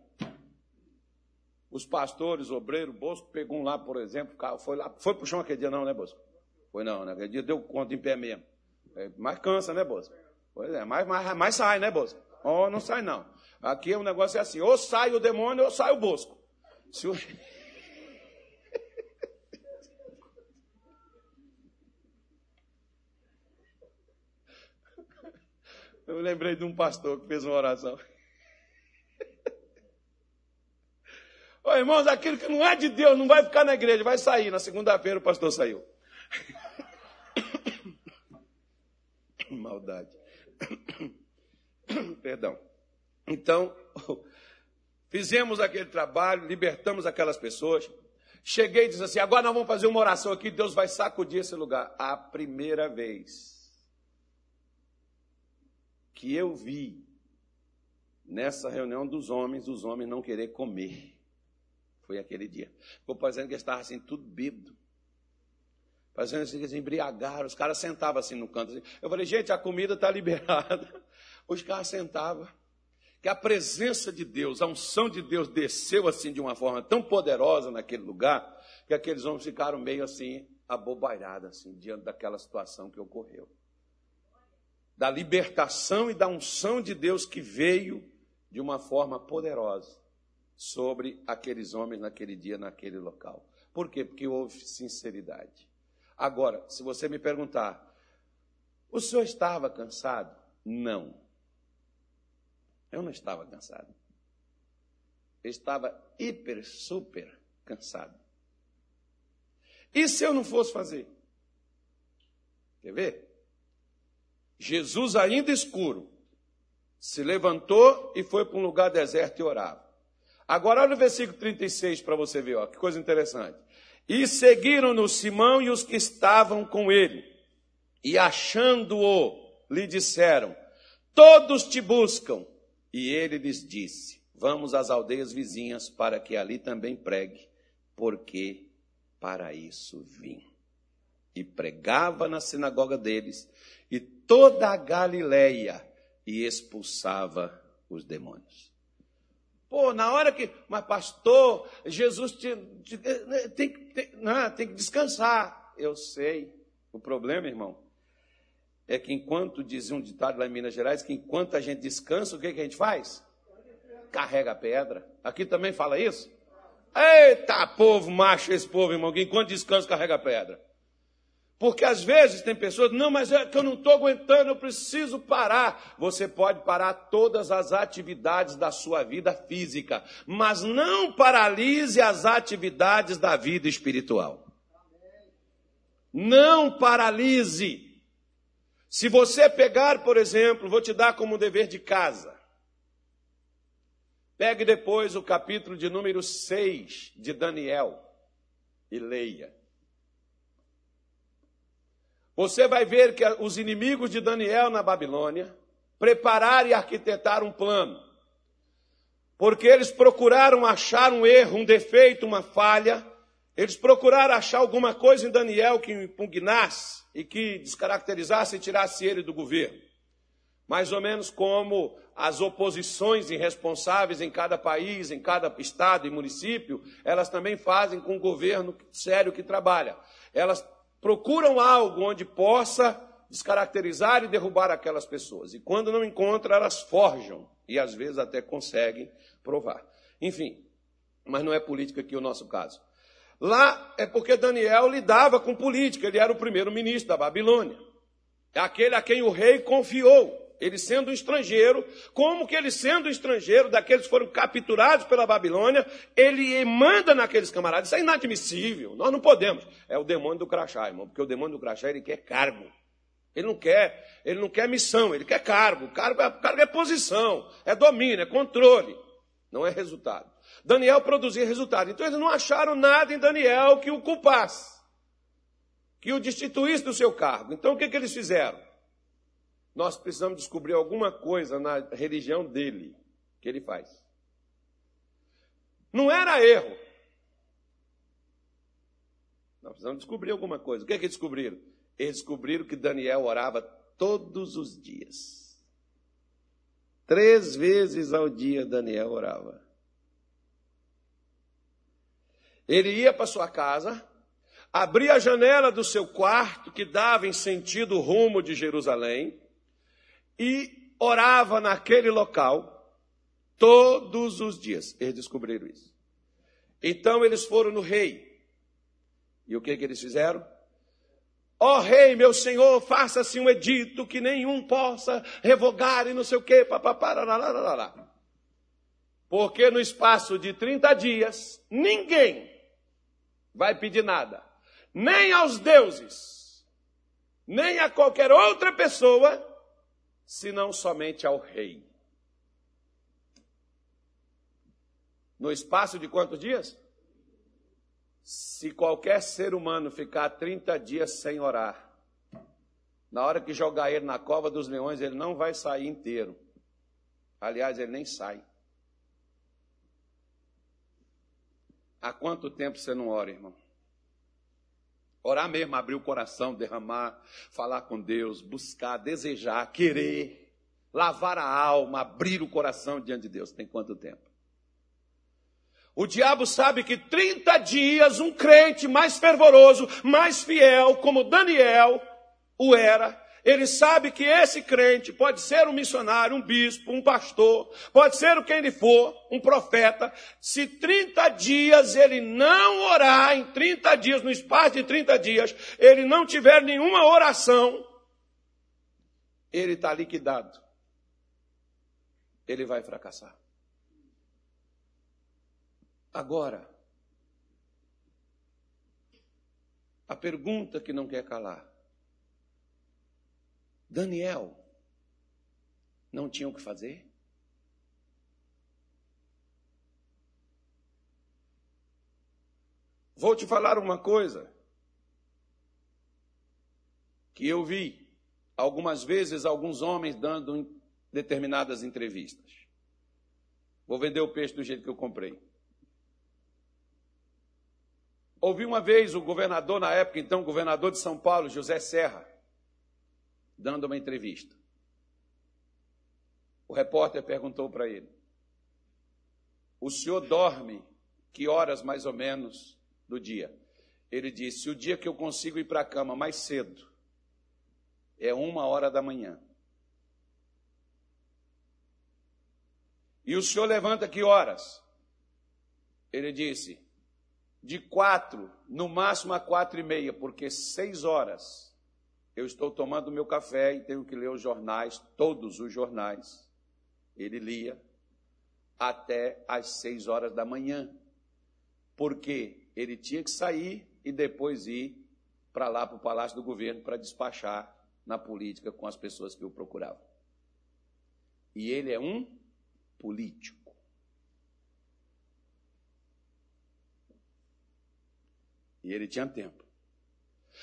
Os pastores, obreiro, Bosco, pegou um lá, por exemplo, foi lá, foi pro chão aquele dia não, né, Bosco? Foi não, né? Aquele dia deu conta em pé mesmo. É, mais cansa, né, Bosco? Pois é, mais, mais, mais sai, né, Bosco? Oh, não sai não. Aqui o negócio é assim: ou sai o demônio ou sai o bosco. Se o... Eu lembrei de um pastor que fez uma oração. Ô, irmãos, aquilo que não é de Deus não vai ficar na igreja, vai sair. Na segunda-feira o pastor saiu. Maldade. Perdão. Então, fizemos aquele trabalho, libertamos aquelas pessoas. Cheguei e disse assim: agora nós vamos fazer uma oração aqui, Deus vai sacudir esse lugar. A primeira vez que eu vi nessa reunião dos homens, os homens não querer comer. Foi aquele dia. Ficou parecendo que estava assim, tudo bêbado. Fazendo assim, eles embriagaram. Os caras sentavam assim no canto. Assim. Eu falei, gente, a comida está liberada. Os caras sentavam. Que a presença de Deus, a unção de Deus desceu assim de uma forma tão poderosa naquele lugar, que aqueles homens ficaram meio assim, abobairados, assim, diante daquela situação que ocorreu. Da libertação e da unção de Deus que veio de uma forma poderosa sobre aqueles homens naquele dia, naquele local. Por quê? Porque houve sinceridade. Agora, se você me perguntar, o senhor estava cansado? Não. Eu não estava cansado. Eu estava hiper, super cansado. E se eu não fosse fazer? Quer ver? Jesus, ainda escuro, se levantou e foi para um lugar deserto e orava. Agora olha o versículo 36 para você ver, ó, que coisa interessante. E seguiram-no Simão e os que estavam com ele. E achando-o, lhe disseram: Todos te buscam. E ele lhes disse: Vamos às aldeias vizinhas para que ali também pregue, porque para isso vim. E pregava na sinagoga deles e toda a Galileia e expulsava os demônios. Pô, na hora que. Mas, pastor, Jesus te, te, tem, tem, não, tem que descansar. Eu sei. O problema, irmão, é que enquanto dizia um ditado lá em Minas Gerais, que enquanto a gente descansa, o que, que a gente faz? Carrega a pedra. Aqui também fala isso? Eita, povo macho, esse povo, irmão, que enquanto descansa, carrega a pedra. Porque às vezes tem pessoas, não, mas é que eu não estou aguentando, eu preciso parar. Você pode parar todas as atividades da sua vida física, mas não paralise as atividades da vida espiritual. Não paralise. Se você pegar, por exemplo, vou te dar como dever de casa. Pegue depois o capítulo de número 6 de Daniel e leia. Você vai ver que os inimigos de Daniel na Babilônia prepararam e arquitetaram um plano. Porque eles procuraram achar um erro, um defeito, uma falha. Eles procuraram achar alguma coisa em Daniel que impugnasse e que descaracterizasse e tirasse ele do governo. Mais ou menos como as oposições irresponsáveis em cada país, em cada estado e município, elas também fazem com o governo sério que trabalha. Elas procuram algo onde possa descaracterizar e derrubar aquelas pessoas. E quando não encontram, elas forjam e às vezes até conseguem provar. Enfim, mas não é política aqui o nosso caso. Lá é porque Daniel lidava com política, ele era o primeiro-ministro da Babilônia. Aquele a quem o rei confiou ele sendo estrangeiro, como que ele sendo estrangeiro, daqueles que foram capturados pela Babilônia, ele manda naqueles camaradas. Isso é inadmissível, nós não podemos. É o demônio do crachá, irmão, porque o demônio do crachá ele quer cargo. Ele não quer, ele não quer missão, ele quer cargo. Cargo é, cargo é posição, é domínio, é controle, não é resultado. Daniel produzia resultado. Então eles não acharam nada em Daniel que o culpasse, que o destituísse do seu cargo. Então o que, que eles fizeram? Nós precisamos descobrir alguma coisa na religião dele que ele faz. Não era erro. Nós precisamos descobrir alguma coisa. O que é que descobriram? Eles descobriram que Daniel orava todos os dias. Três vezes ao dia Daniel orava. Ele ia para sua casa, abria a janela do seu quarto, que dava em sentido rumo de Jerusalém, e orava naquele local, Todos os dias. Eles descobriram isso. Então eles foram no rei. E o que, que eles fizeram? Ó oh, rei, meu senhor, faça-se um edito que nenhum possa revogar e não sei o quê. Papapá, porque no espaço de 30 dias, ninguém vai pedir nada, nem aos deuses, nem a qualquer outra pessoa, senão somente ao rei. No espaço de quantos dias? Se qualquer ser humano ficar 30 dias sem orar, na hora que jogar ele na cova dos leões, ele não vai sair inteiro. Aliás, ele nem sai. Há quanto tempo você não ora, irmão? Orar mesmo, abrir o coração, derramar, falar com Deus, buscar, desejar, querer, lavar a alma, abrir o coração diante de Deus. Tem quanto tempo? O diabo sabe que 30 dias um crente mais fervoroso, mais fiel, como Daniel o era, ele sabe que esse crente pode ser um missionário, um bispo, um pastor, pode ser o quem ele for, um profeta. Se 30 dias ele não orar, em 30 dias, no espaço de 30 dias, ele não tiver nenhuma oração, ele está liquidado. Ele vai fracassar. Agora, a pergunta que não quer calar: Daniel não tinha o que fazer? Vou te falar uma coisa que eu vi algumas vezes alguns homens dando determinadas entrevistas. Vou vender o peixe do jeito que eu comprei. Ouvi uma vez o governador, na época, então, governador de São Paulo, José Serra, dando uma entrevista. O repórter perguntou para ele: O senhor dorme que horas mais ou menos do dia? Ele disse: O dia que eu consigo ir para a cama mais cedo é uma hora da manhã. E o senhor levanta que horas? Ele disse: de quatro, no máximo a quatro e meia, porque seis horas eu estou tomando meu café e tenho que ler os jornais, todos os jornais. Ele lia até às seis horas da manhã, porque ele tinha que sair e depois ir para lá, para o Palácio do Governo, para despachar na política com as pessoas que o procuravam. E ele é um político. E ele tinha tempo.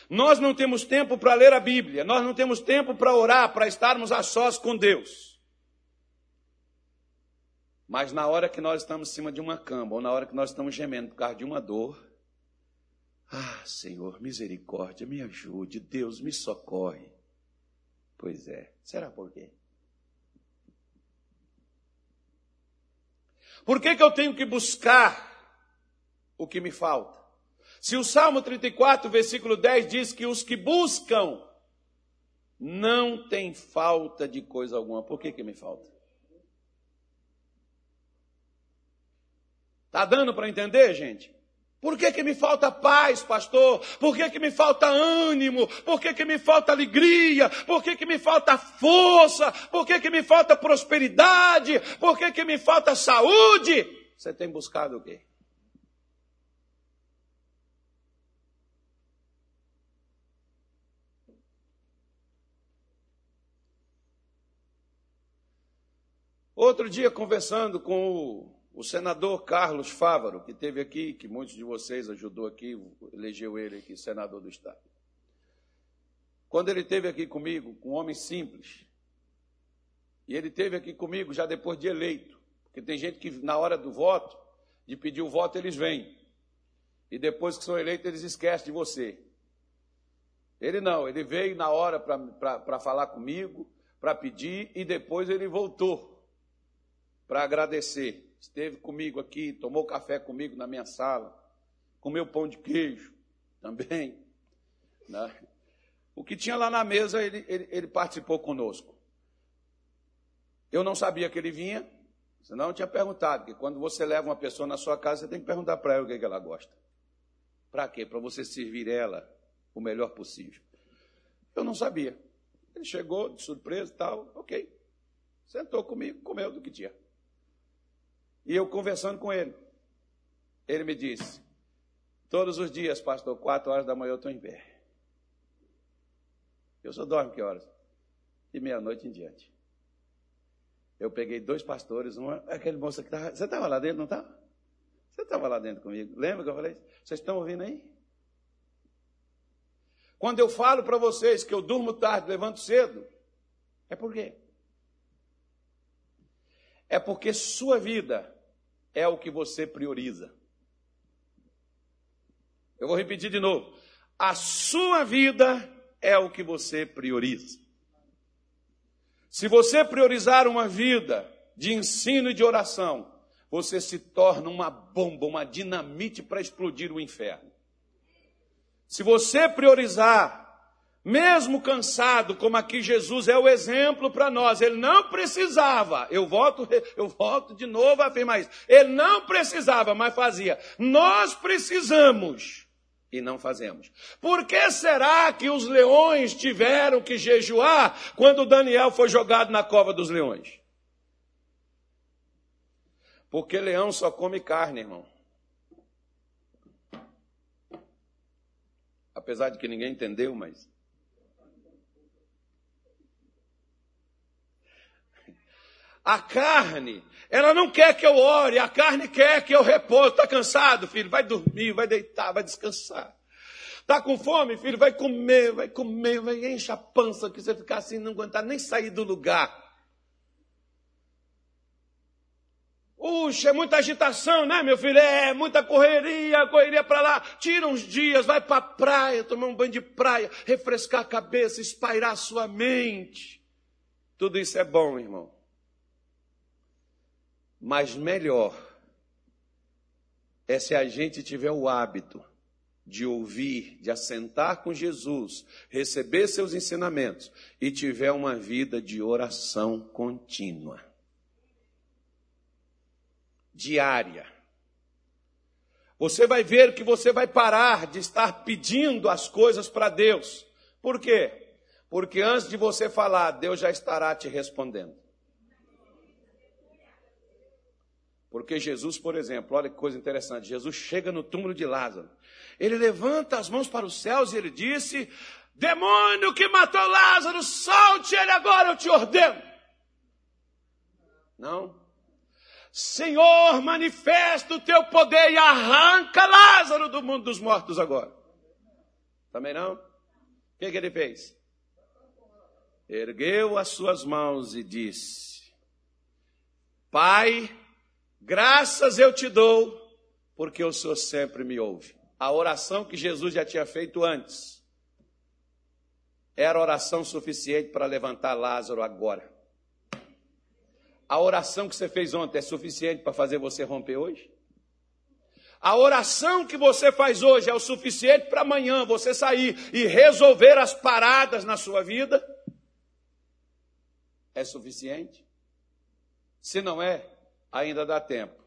Nós não temos tempo para ler a Bíblia, nós não temos tempo para orar, para estarmos a sós com Deus. Mas na hora que nós estamos em cima de uma cama, ou na hora que nós estamos gemendo por causa de uma dor, ah, Senhor, misericórdia, me ajude, Deus me socorre. Pois é, será por quê? Por que, que eu tenho que buscar o que me falta? Se o Salmo 34, versículo 10 diz que os que buscam não tem falta de coisa alguma, por que, que me falta? Tá dando para entender, gente? Por que, que me falta paz, pastor? Por que, que me falta ânimo? Por que, que me falta alegria? Por que, que me falta força? Por que, que me falta prosperidade? Por que, que me falta saúde? Você tem buscado o quê? Outro dia, conversando com o, o, senador Carlos Fávaro, que teve aqui, que muitos de vocês ajudou aqui, elegeu ele aqui, senador do Estado. Quando ele esteve aqui comigo, com um homem simples, e ele esteve aqui comigo já depois de eleito, porque tem gente que na hora do voto, de pedir o voto, eles vêm. E depois que são eleitos, eles esquecem de você. Ele não, ele veio na hora para falar comigo, para pedir, e depois ele voltou para agradecer. Esteve comigo aqui, tomou café comigo na minha sala, comeu pão de queijo também. Né? O que tinha lá na mesa, ele, ele, ele participou conosco. Eu não sabia que ele vinha, Senão eu tinha perguntado, que quando você leva uma pessoa na sua casa, você tem que perguntar para ela o que, é que ela gosta. Para quê? Para você servir ela o melhor possível. Eu não sabia. Ele chegou de surpresa e tal, ok. Sentou comigo, comeu do que tinha. E eu conversando com ele. Ele me disse: Todos os dias, pastor, quatro horas da manhã eu estou em pé. Eu só dormo que horas? De meia-noite em diante. Eu peguei dois pastores, uma, aquele moço que estava. Você estava lá dentro, não estava? Você estava lá dentro comigo. Lembra que eu falei? Vocês estão ouvindo aí? Quando eu falo para vocês que eu durmo tarde, levanto cedo, é por quê? É porque sua vida é o que você prioriza. Eu vou repetir de novo. A sua vida é o que você prioriza. Se você priorizar uma vida de ensino e de oração, você se torna uma bomba, uma dinamite para explodir o inferno. Se você priorizar, mesmo cansado, como aqui Jesus é o exemplo para nós, ele não precisava, eu volto, eu volto de novo a afirmar isso, ele não precisava, mas fazia. Nós precisamos e não fazemos. Por que será que os leões tiveram que jejuar quando Daniel foi jogado na cova dos leões? Porque leão só come carne, irmão. Apesar de que ninguém entendeu, mas. A carne, ela não quer que eu ore, a carne quer que eu repouso. Está cansado, filho? Vai dormir, vai deitar, vai descansar. Está com fome, filho? Vai comer, vai comer, vai encher a pança, que você ficar assim, não aguentar nem sair do lugar. Puxa, é muita agitação, né, meu filho? É, muita correria, correria para lá. Tira uns dias, vai para a praia, tomar um banho de praia, refrescar a cabeça, espairar a sua mente. Tudo isso é bom, irmão. Mas melhor é se a gente tiver o hábito de ouvir, de assentar com Jesus, receber seus ensinamentos e tiver uma vida de oração contínua diária. Você vai ver que você vai parar de estar pedindo as coisas para Deus. Por quê? Porque antes de você falar, Deus já estará te respondendo. Porque Jesus, por exemplo, olha que coisa interessante: Jesus chega no túmulo de Lázaro, ele levanta as mãos para os céus e ele disse: Demônio que matou Lázaro, solte ele agora, eu te ordeno. Não. Senhor, manifesta o teu poder e arranca Lázaro do mundo dos mortos agora. Também não? O que, que ele fez? Ergueu as suas mãos e disse: Pai, graças eu te dou, porque o Senhor sempre me ouve. A oração que Jesus já tinha feito antes era oração suficiente para levantar Lázaro agora. A oração que você fez ontem é suficiente para fazer você romper hoje? A oração que você faz hoje é o suficiente para amanhã você sair e resolver as paradas na sua vida? É suficiente? Se não é, ainda dá tempo.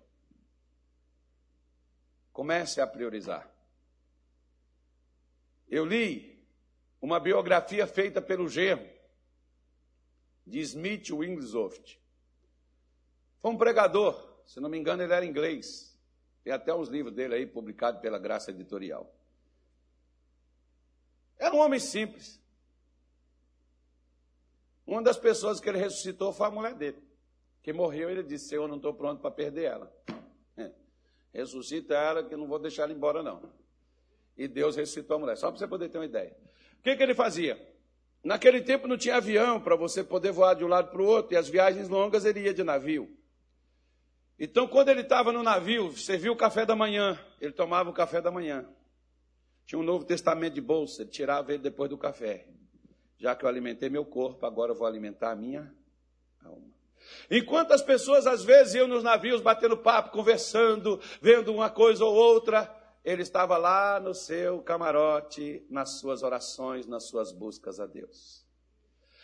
Comece a priorizar. Eu li uma biografia feita pelo genro de Smith Wigglesworth. Foi um pregador, se não me engano, ele era inglês. Tem até uns livros dele aí publicados pela Graça Editorial. Era um homem simples. Uma das pessoas que ele ressuscitou foi a mulher dele, que morreu. Ele disse: Senhor, não estou pronto para perder ela. É. Ressuscita ela, que não vou deixar ela embora, não. E Deus ressuscitou a mulher, só para você poder ter uma ideia. O que, que ele fazia? Naquele tempo não tinha avião para você poder voar de um lado para o outro, e as viagens longas ele ia de navio. Então, quando ele estava no navio, serviu o café da manhã, ele tomava o café da manhã. Tinha um Novo Testamento de bolsa, ele tirava ele depois do café. Já que eu alimentei meu corpo, agora eu vou alimentar a minha alma. Enquanto as pessoas às vezes iam nos navios batendo papo, conversando, vendo uma coisa ou outra, ele estava lá no seu camarote, nas suas orações, nas suas buscas a Deus.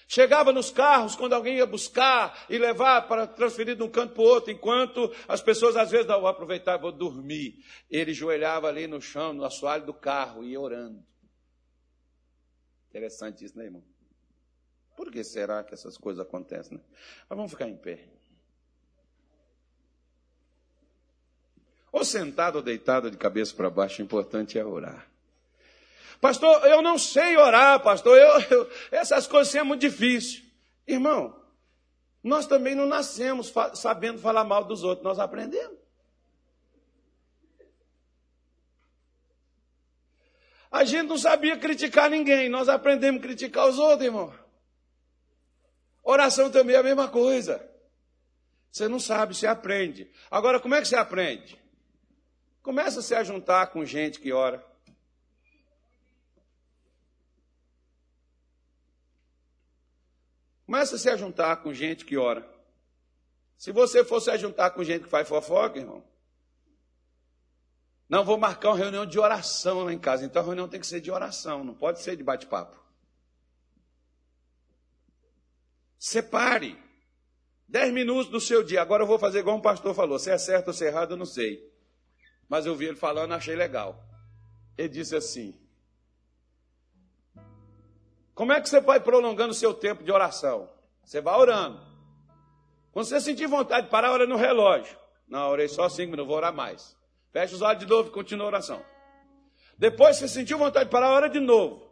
Chegava nos carros quando alguém ia buscar e levar para transferir de um canto para o outro, enquanto as pessoas às vezes vou aproveitar, vou dormir. Ele joelhava ali no chão, no assoalho do carro e ia orando. Interessante isso, né, irmão? Por que será que essas coisas acontecem? Né? Mas vamos ficar em pé. Ou sentado ou deitado de cabeça para baixo, o importante é orar. Pastor, eu não sei orar, pastor. Eu, eu, essas coisas é muito difícil. Irmão, nós também não nascemos fa sabendo falar mal dos outros, nós aprendemos. A gente não sabia criticar ninguém, nós aprendemos a criticar os outros, irmão. Oração também é a mesma coisa. Você não sabe, você aprende. Agora, como é que você aprende? Começa a se juntar com gente que ora. Começa a se juntar com gente que ora. Se você for se juntar com gente que faz fofoca, irmão, não vou marcar uma reunião de oração lá em casa. Então a reunião tem que ser de oração, não pode ser de bate-papo. Separe. Dez minutos do seu dia. Agora eu vou fazer igual um pastor falou. Se é certo ou se é errado, eu não sei. Mas eu vi ele falando, achei legal. Ele disse assim: como é que você vai prolongando o seu tempo de oração? Você vai orando. Quando você sentir vontade de parar, ora no relógio. Não, orei só cinco minutos, vou orar mais. Fecha os olhos de novo e continua a oração. Depois você sentiu vontade de parar, ora de novo.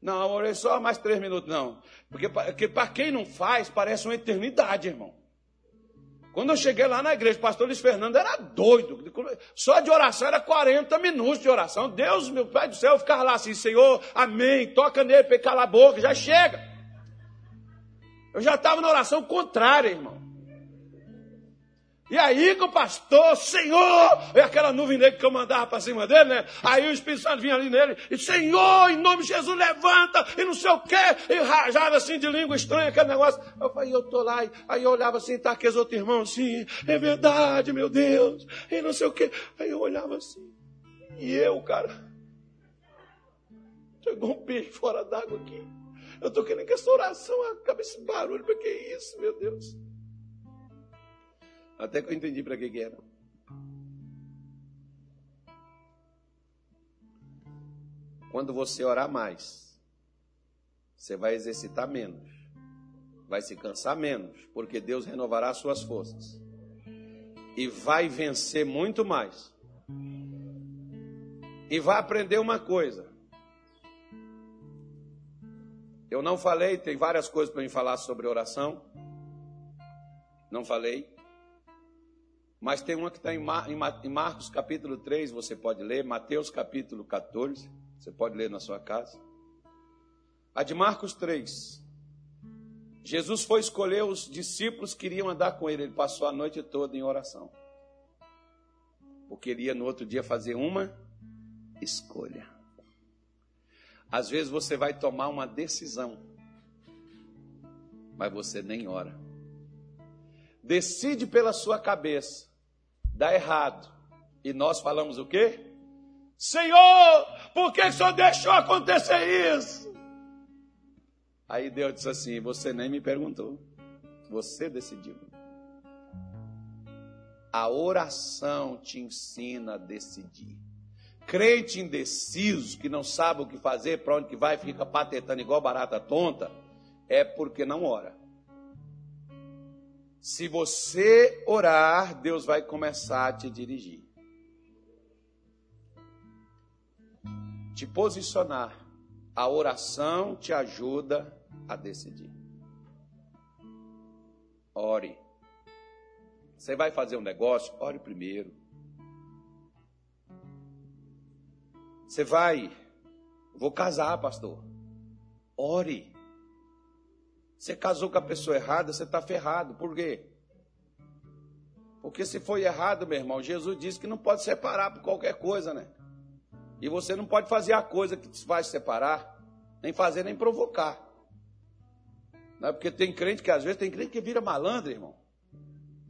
Não, orei só mais três minutos, não. Porque, porque para quem não faz, parece uma eternidade, irmão. Quando eu cheguei lá na igreja, o pastor Luiz Fernando era doido. Só de oração era 40 minutos de oração. Deus, meu Pai do céu, eu ficava lá assim, Senhor, amém, toca nele para ele calar a boca, já chega. Eu já estava na oração contrária, irmão. E aí que o pastor, Senhor, é aquela nuvem negra que eu mandava para cima dele, né? Aí o Espírito Santo vinha ali nele e, Senhor, em nome de Jesus, levanta, e não sei o quê, e rajava assim de língua estranha, aquele negócio. Eu falei, eu tô lá, aí eu olhava assim, tá aqueles outros irmãos assim, é verdade, meu Deus, e não sei o quê. Aí eu olhava assim, e eu, cara, chegou um peixe fora d'água aqui. Eu tô querendo que essa oração acabe esse barulho, porque é isso, meu Deus. Até que eu entendi para que, que era. Quando você orar mais, você vai exercitar menos, vai se cansar menos, porque Deus renovará as suas forças e vai vencer muito mais. E vai aprender uma coisa. Eu não falei, tem várias coisas para me falar sobre oração. Não falei. Mas tem uma que está em, Mar, em Marcos capítulo 3, você pode ler, Mateus capítulo 14, você pode ler na sua casa. A de Marcos 3. Jesus foi escolher os discípulos que iriam andar com ele. Ele passou a noite toda em oração. Porque ele ia no outro dia fazer uma escolha. Às vezes você vai tomar uma decisão, mas você nem ora. Decide pela sua cabeça dá errado. E nós falamos o quê? Senhor, por que o Senhor deixou acontecer isso? Aí Deus disse assim: Você nem me perguntou, você decidiu. A oração te ensina a decidir. Crente indeciso, que não sabe o que fazer, para onde que vai, fica patetando igual barata tonta, é porque não ora. Se você orar, Deus vai começar a te dirigir. Te posicionar. A oração te ajuda a decidir. Ore. Você vai fazer um negócio? Ore primeiro. Você vai. Vou casar, pastor. Ore. Você casou com a pessoa errada, você está ferrado. Por quê? Porque se foi errado, meu irmão, Jesus disse que não pode separar por qualquer coisa, né? E você não pode fazer a coisa que te faz separar, nem fazer, nem provocar. Não é porque tem crente que às vezes tem crente que vira malandro, irmão.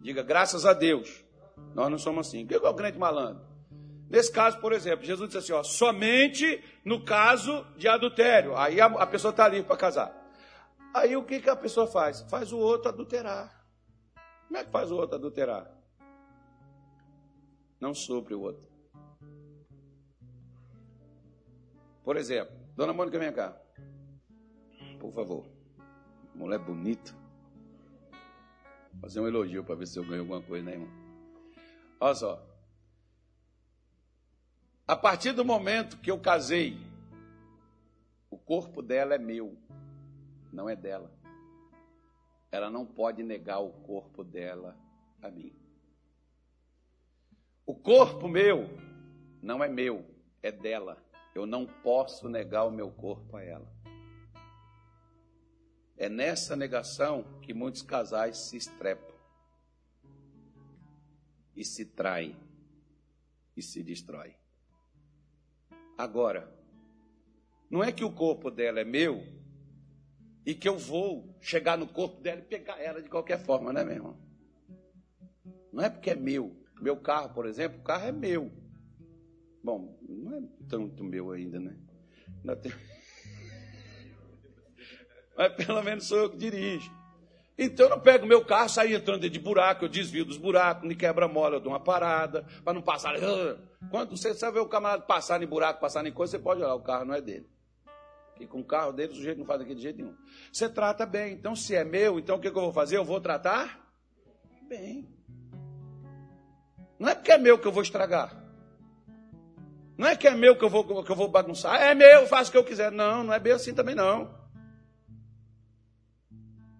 Diga, graças a Deus. Nós não somos assim. O que é o crente malandro? Nesse caso, por exemplo, Jesus disse assim: ó, somente no caso de adultério. Aí a, a pessoa está livre para casar. Aí o que, que a pessoa faz? Faz o outro adulterar. Como é que faz o outro adulterar? Não supre o outro. Por exemplo, Dona Mônica, vem cá. Por favor. Mulher bonita. Vou fazer um elogio para ver se eu ganho alguma coisa, né, irmão? Olha só. A partir do momento que eu casei, o corpo dela é meu, não é dela. Ela não pode negar o corpo dela a mim. O corpo meu não é meu, é dela. Eu não posso negar o meu corpo a ela. É nessa negação que muitos casais se estrepam e se traem e se destroem. Agora, não é que o corpo dela é meu e que eu vou chegar no corpo dela e pegar ela de qualquer forma, né, meu irmão? Não é porque é meu. Meu carro, por exemplo, o carro é meu. Bom, não é tanto meu ainda, né? Tem... Mas pelo menos sou eu que dirijo. Então eu não pego meu carro, saio entrando de buraco, eu desvio dos buracos, me quebra-mola, eu dou uma parada, para não passar. Quando você sabe ver o camarada passar em buraco, passar em coisa, você pode olhar, o carro não é dele. E com o carro dele, o sujeito não faz daquele jeito nenhum. Você trata bem. Então, se é meu, então o que, que eu vou fazer? Eu vou tratar bem. Não é porque é meu que eu vou estragar. Não é que é meu que eu vou, que eu vou bagunçar. É meu, faço o que eu quiser. Não, não é bem assim também não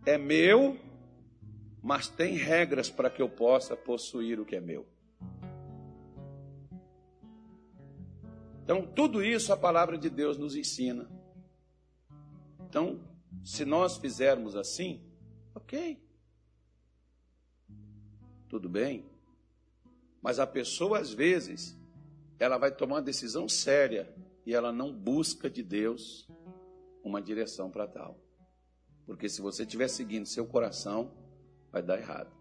é meu, mas tem regras para que eu possa possuir o que é meu. Então, tudo isso a palavra de Deus nos ensina. Então, se nós fizermos assim, ok. Tudo bem. Mas a pessoa, às vezes, ela vai tomar uma decisão séria e ela não busca de Deus uma direção para tal. Porque se você estiver seguindo seu coração, vai dar errado.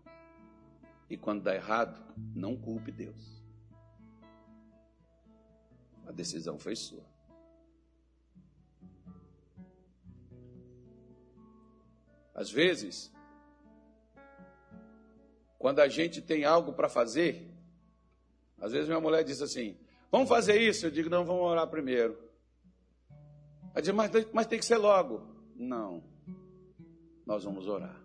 E quando dá errado, não culpe Deus. A decisão foi sua. Às vezes, quando a gente tem algo para fazer, às vezes minha mulher diz assim: Vamos fazer isso? Eu digo: Não, vamos orar primeiro. Ela diz: Mas, mas tem que ser logo. Não nós vamos orar.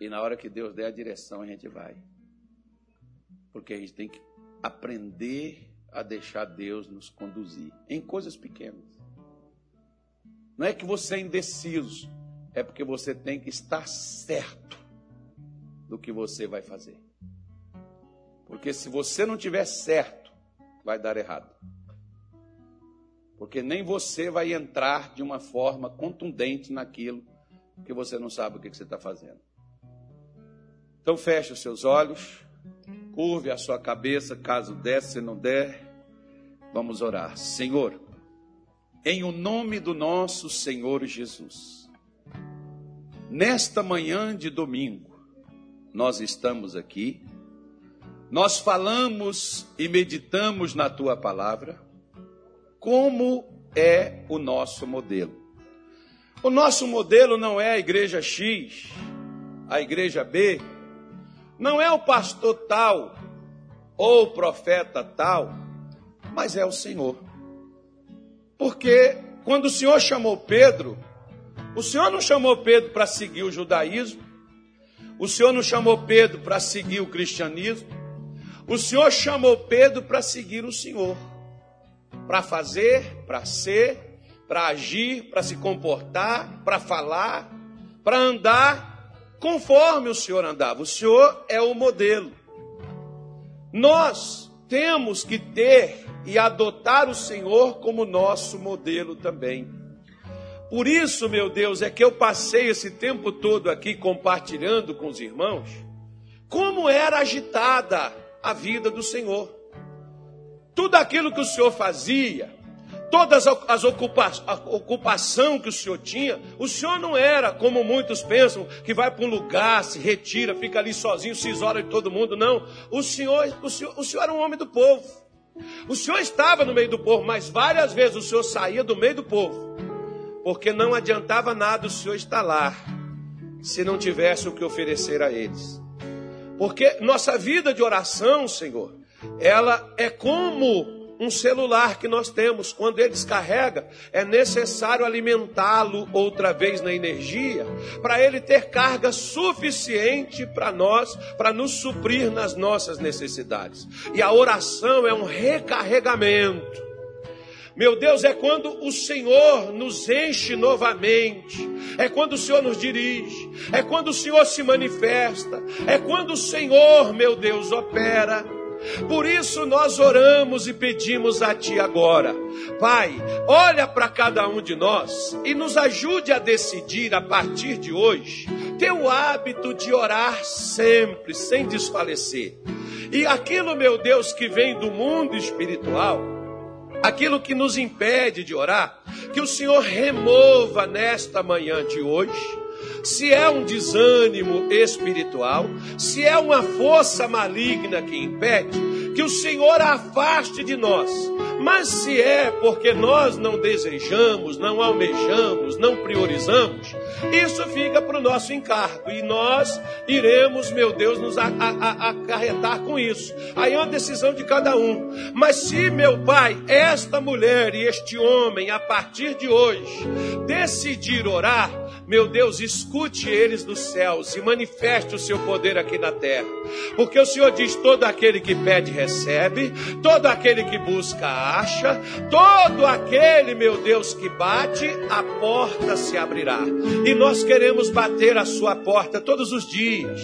E na hora que Deus der a direção, a gente vai. Porque a gente tem que aprender a deixar Deus nos conduzir em coisas pequenas. Não é que você é indeciso, é porque você tem que estar certo do que você vai fazer. Porque se você não tiver certo, vai dar errado. Porque nem você vai entrar de uma forma contundente naquilo que você não sabe o que você está fazendo. Então feche os seus olhos, curve a sua cabeça, caso der, se não der, vamos orar. Senhor, em o nome do nosso Senhor Jesus, nesta manhã de domingo, nós estamos aqui, nós falamos e meditamos na tua palavra, como é o nosso modelo. O nosso modelo não é a igreja X, a igreja B, não é o pastor tal ou o profeta tal, mas é o Senhor. Porque quando o Senhor chamou Pedro, o Senhor não chamou Pedro para seguir o judaísmo, o Senhor não chamou Pedro para seguir o cristianismo, o Senhor chamou Pedro para seguir o Senhor para fazer, para ser, para agir, para se comportar, para falar, para andar conforme o Senhor andava. O Senhor é o modelo. Nós temos que ter e adotar o Senhor como nosso modelo também. Por isso, meu Deus, é que eu passei esse tempo todo aqui compartilhando com os irmãos como era agitada a vida do Senhor tudo aquilo que o Senhor fazia, todas as ocupações ocupação que o Senhor tinha, o Senhor não era como muitos pensam, que vai para um lugar, se retira, fica ali sozinho, se isola de todo mundo. Não. O Senhor, o Senhor, o Senhor era um homem do povo. O Senhor estava no meio do povo, mas várias vezes o Senhor saía do meio do povo porque não adiantava nada o Senhor estar lá se não tivesse o que oferecer a eles. Porque nossa vida de oração, Senhor, ela é como um celular que nós temos. Quando ele descarrega, é necessário alimentá-lo outra vez na energia, para ele ter carga suficiente para nós, para nos suprir nas nossas necessidades. E a oração é um recarregamento. Meu Deus, é quando o Senhor nos enche novamente, é quando o Senhor nos dirige, é quando o Senhor se manifesta, é quando o Senhor, meu Deus, opera. Por isso nós oramos e pedimos a Ti agora, Pai, olha para cada um de nós e nos ajude a decidir a partir de hoje ter o hábito de orar sempre, sem desfalecer. E aquilo, meu Deus, que vem do mundo espiritual, aquilo que nos impede de orar, que o Senhor remova nesta manhã de hoje. Se é um desânimo espiritual, se é uma força maligna que impede, que o Senhor afaste de nós mas se é porque nós não desejamos, não almejamos, não priorizamos, isso fica para o nosso encargo e nós iremos, meu Deus, nos acarretar com isso. Aí é uma decisão de cada um. Mas se, meu Pai, esta mulher e este homem, a partir de hoje, decidir orar, meu Deus, escute eles dos céus e manifeste o seu poder aqui na terra. Porque o Senhor diz: todo aquele que pede, recebe, todo aquele que busca, acha, todo aquele, meu Deus, que bate, a porta se abrirá. E nós queremos bater a sua porta todos os dias.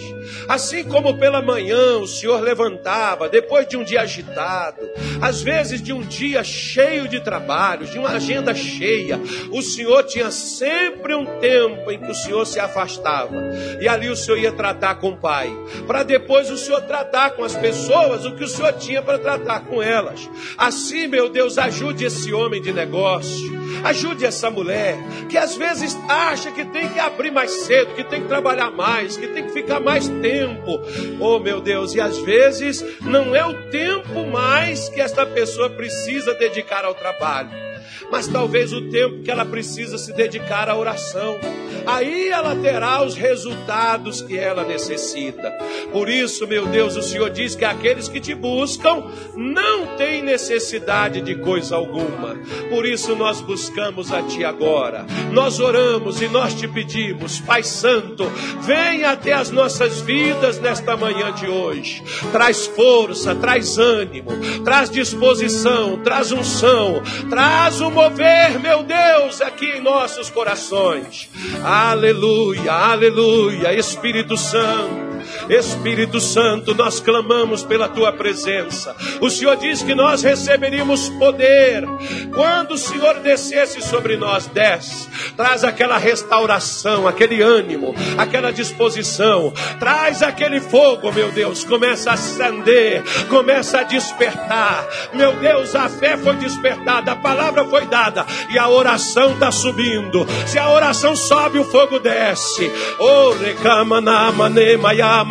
Assim como pela manhã o Senhor levantava, depois de um dia agitado, às vezes de um dia cheio de trabalhos, de uma agenda cheia, o Senhor tinha sempre um tempo tempo em que o Senhor se afastava. E ali o Senhor ia tratar com o Pai. Para depois o Senhor tratar com as pessoas o que o Senhor tinha para tratar com elas. Assim, meu Deus, ajude esse homem de negócio. Ajude essa mulher que às vezes acha que tem que abrir mais cedo, que tem que trabalhar mais, que tem que ficar mais tempo. Oh, meu Deus, e às vezes não é o tempo mais que esta pessoa precisa dedicar ao trabalho mas talvez o tempo que ela precisa se dedicar à oração. Aí ela terá os resultados que ela necessita. Por isso, meu Deus, o Senhor diz que aqueles que te buscam não têm necessidade de coisa alguma. Por isso nós buscamos a Ti agora. Nós oramos e nós te pedimos, Pai Santo, venha até as nossas vidas nesta manhã de hoje. Traz força, traz ânimo, traz disposição, traz unção, traz um mover, meu Deus, aqui em nossos corações. Aleluia, aleluia, Espírito Santo. Espírito Santo, nós clamamos pela tua presença. O Senhor diz que nós receberíamos poder quando o Senhor descesse sobre nós, desce. Traz aquela restauração, aquele ânimo, aquela disposição. Traz aquele fogo, meu Deus. Começa a acender, começa a despertar. Meu Deus, a fé foi despertada, a palavra foi dada e a oração está subindo. Se a oração sobe, o fogo desce. Oh,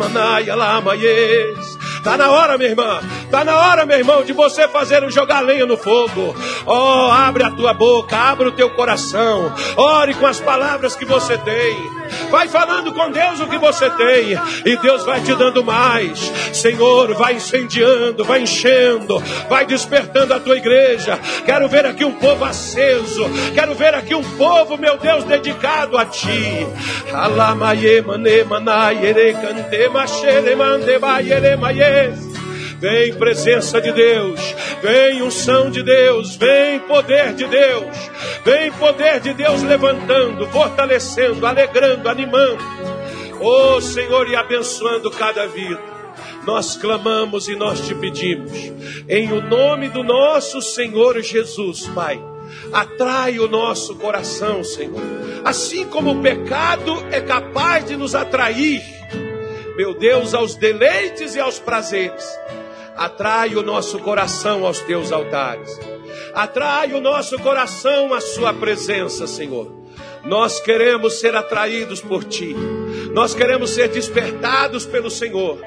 na Está na hora, minha irmã. Está na hora, meu irmão, de você fazer jogar lenha no fogo. Oh, abre a tua boca, abre o teu coração. Ore com as palavras que você tem. Vai falando com Deus o que você tem. E Deus vai te dando mais. Senhor, vai incendiando, vai enchendo, vai despertando a tua igreja. Quero ver aqui um povo aceso. Quero ver aqui um povo, meu Deus, dedicado a ti. Vem presença de Deus, vem unção de Deus, vem poder de Deus, vem poder de Deus levantando, fortalecendo, alegrando, animando. Oh Senhor, e abençoando cada vida. Nós clamamos e nós te pedimos, em o nome do nosso Senhor Jesus, Pai. Atrai o nosso coração, Senhor. Assim como o pecado é capaz de nos atrair, meu Deus, aos deleites e aos prazeres. Atrai o nosso coração aos teus altares. Atrai o nosso coração à sua presença, Senhor. Nós queremos ser atraídos por ti. Nós queremos ser despertados pelo Senhor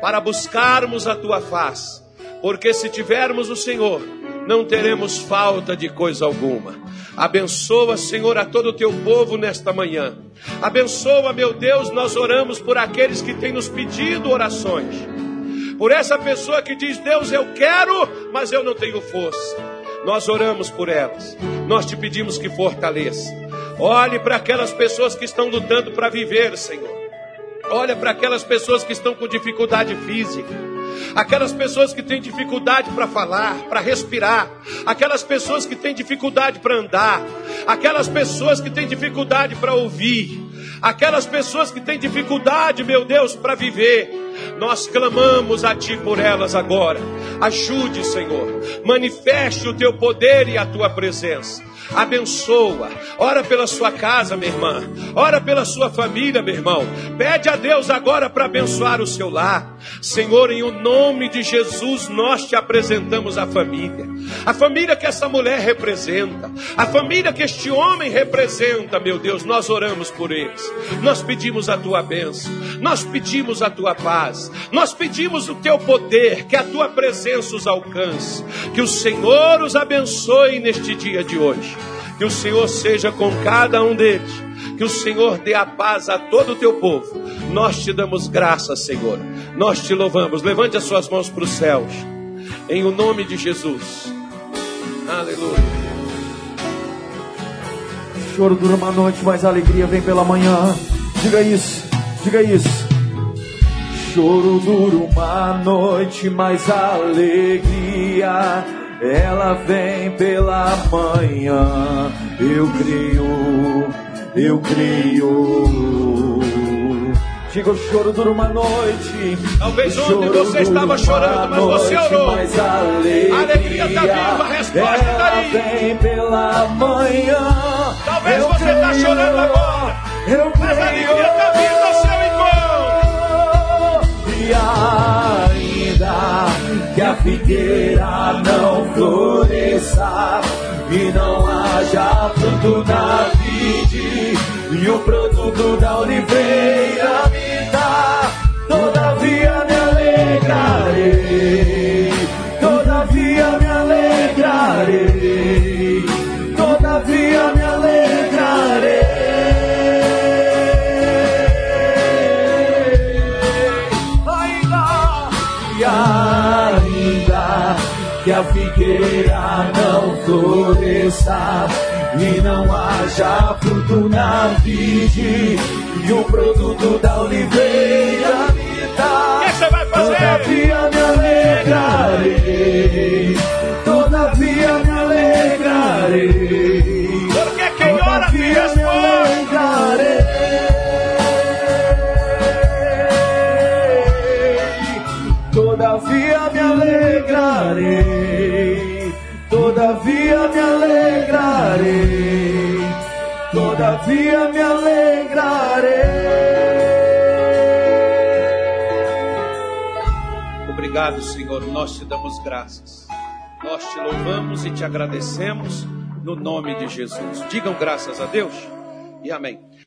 para buscarmos a tua face. Porque se tivermos o Senhor, não teremos falta de coisa alguma. Abençoa, Senhor, a todo o teu povo nesta manhã. Abençoa, meu Deus, nós oramos por aqueles que têm nos pedido orações. Por essa pessoa que diz: Deus, eu quero, mas eu não tenho força. Nós oramos por elas. Nós te pedimos que fortaleça. Olhe para aquelas pessoas que estão lutando para viver, Senhor. Olha para aquelas pessoas que estão com dificuldade física aquelas pessoas que têm dificuldade para falar, para respirar, aquelas pessoas que têm dificuldade para andar, aquelas pessoas que têm dificuldade para ouvir, aquelas pessoas que têm dificuldade, meu Deus, para viver. Nós clamamos a Ti por elas agora. Ajude, Senhor. Manifeste o Teu poder e a Tua presença abençoa. Ora pela sua casa, minha irmã. Ora pela sua família, meu irmão. Pede a Deus agora para abençoar o seu lar. Senhor, em o nome de Jesus, nós te apresentamos a família. A família que essa mulher representa. A família que este homem representa, meu Deus. Nós oramos por eles. Nós pedimos a tua bênção. Nós pedimos a tua paz. Nós pedimos o teu poder. Que a tua presença os alcance. Que o Senhor os abençoe neste dia de hoje. Que o Senhor seja com cada um deles. Que o Senhor dê a paz a todo o teu povo. Nós te damos graça, Senhor. Nós te louvamos. Levante as suas mãos para os céus. Em o nome de Jesus. Aleluia. Choro dura uma noite, mas a alegria vem pela manhã. Diga isso, diga isso. Choro dura uma noite, mas a alegria ela vem pela manhã. Eu creio, eu creio. Diga o choro dura uma noite. Talvez ontem você estava chorando, mas você orou. Mas a alegria, a alegria está viva, a resposta está aí. vem pela manhã. Talvez eu você está chorando agora. Eu mas a alegria está vindo ao seu encontro. E que a figueira não floresça e não haja fruto na vide e o produto da oliveira me dá, todavia me alegrarei, todavia me alegrarei, não floresça e não haja fruto na vide e o produto da oliveira me dá. O que você vai fazer? Todavia me alegrarei, todavia me alegrarei. Porque quem ora me responde. Todavia me alegrarei, alegrarei, todavia me alegrarei. Obrigado, Senhor, nós te damos graças. Nós te louvamos e te agradecemos no nome de Jesus. Digam graças a Deus e amém.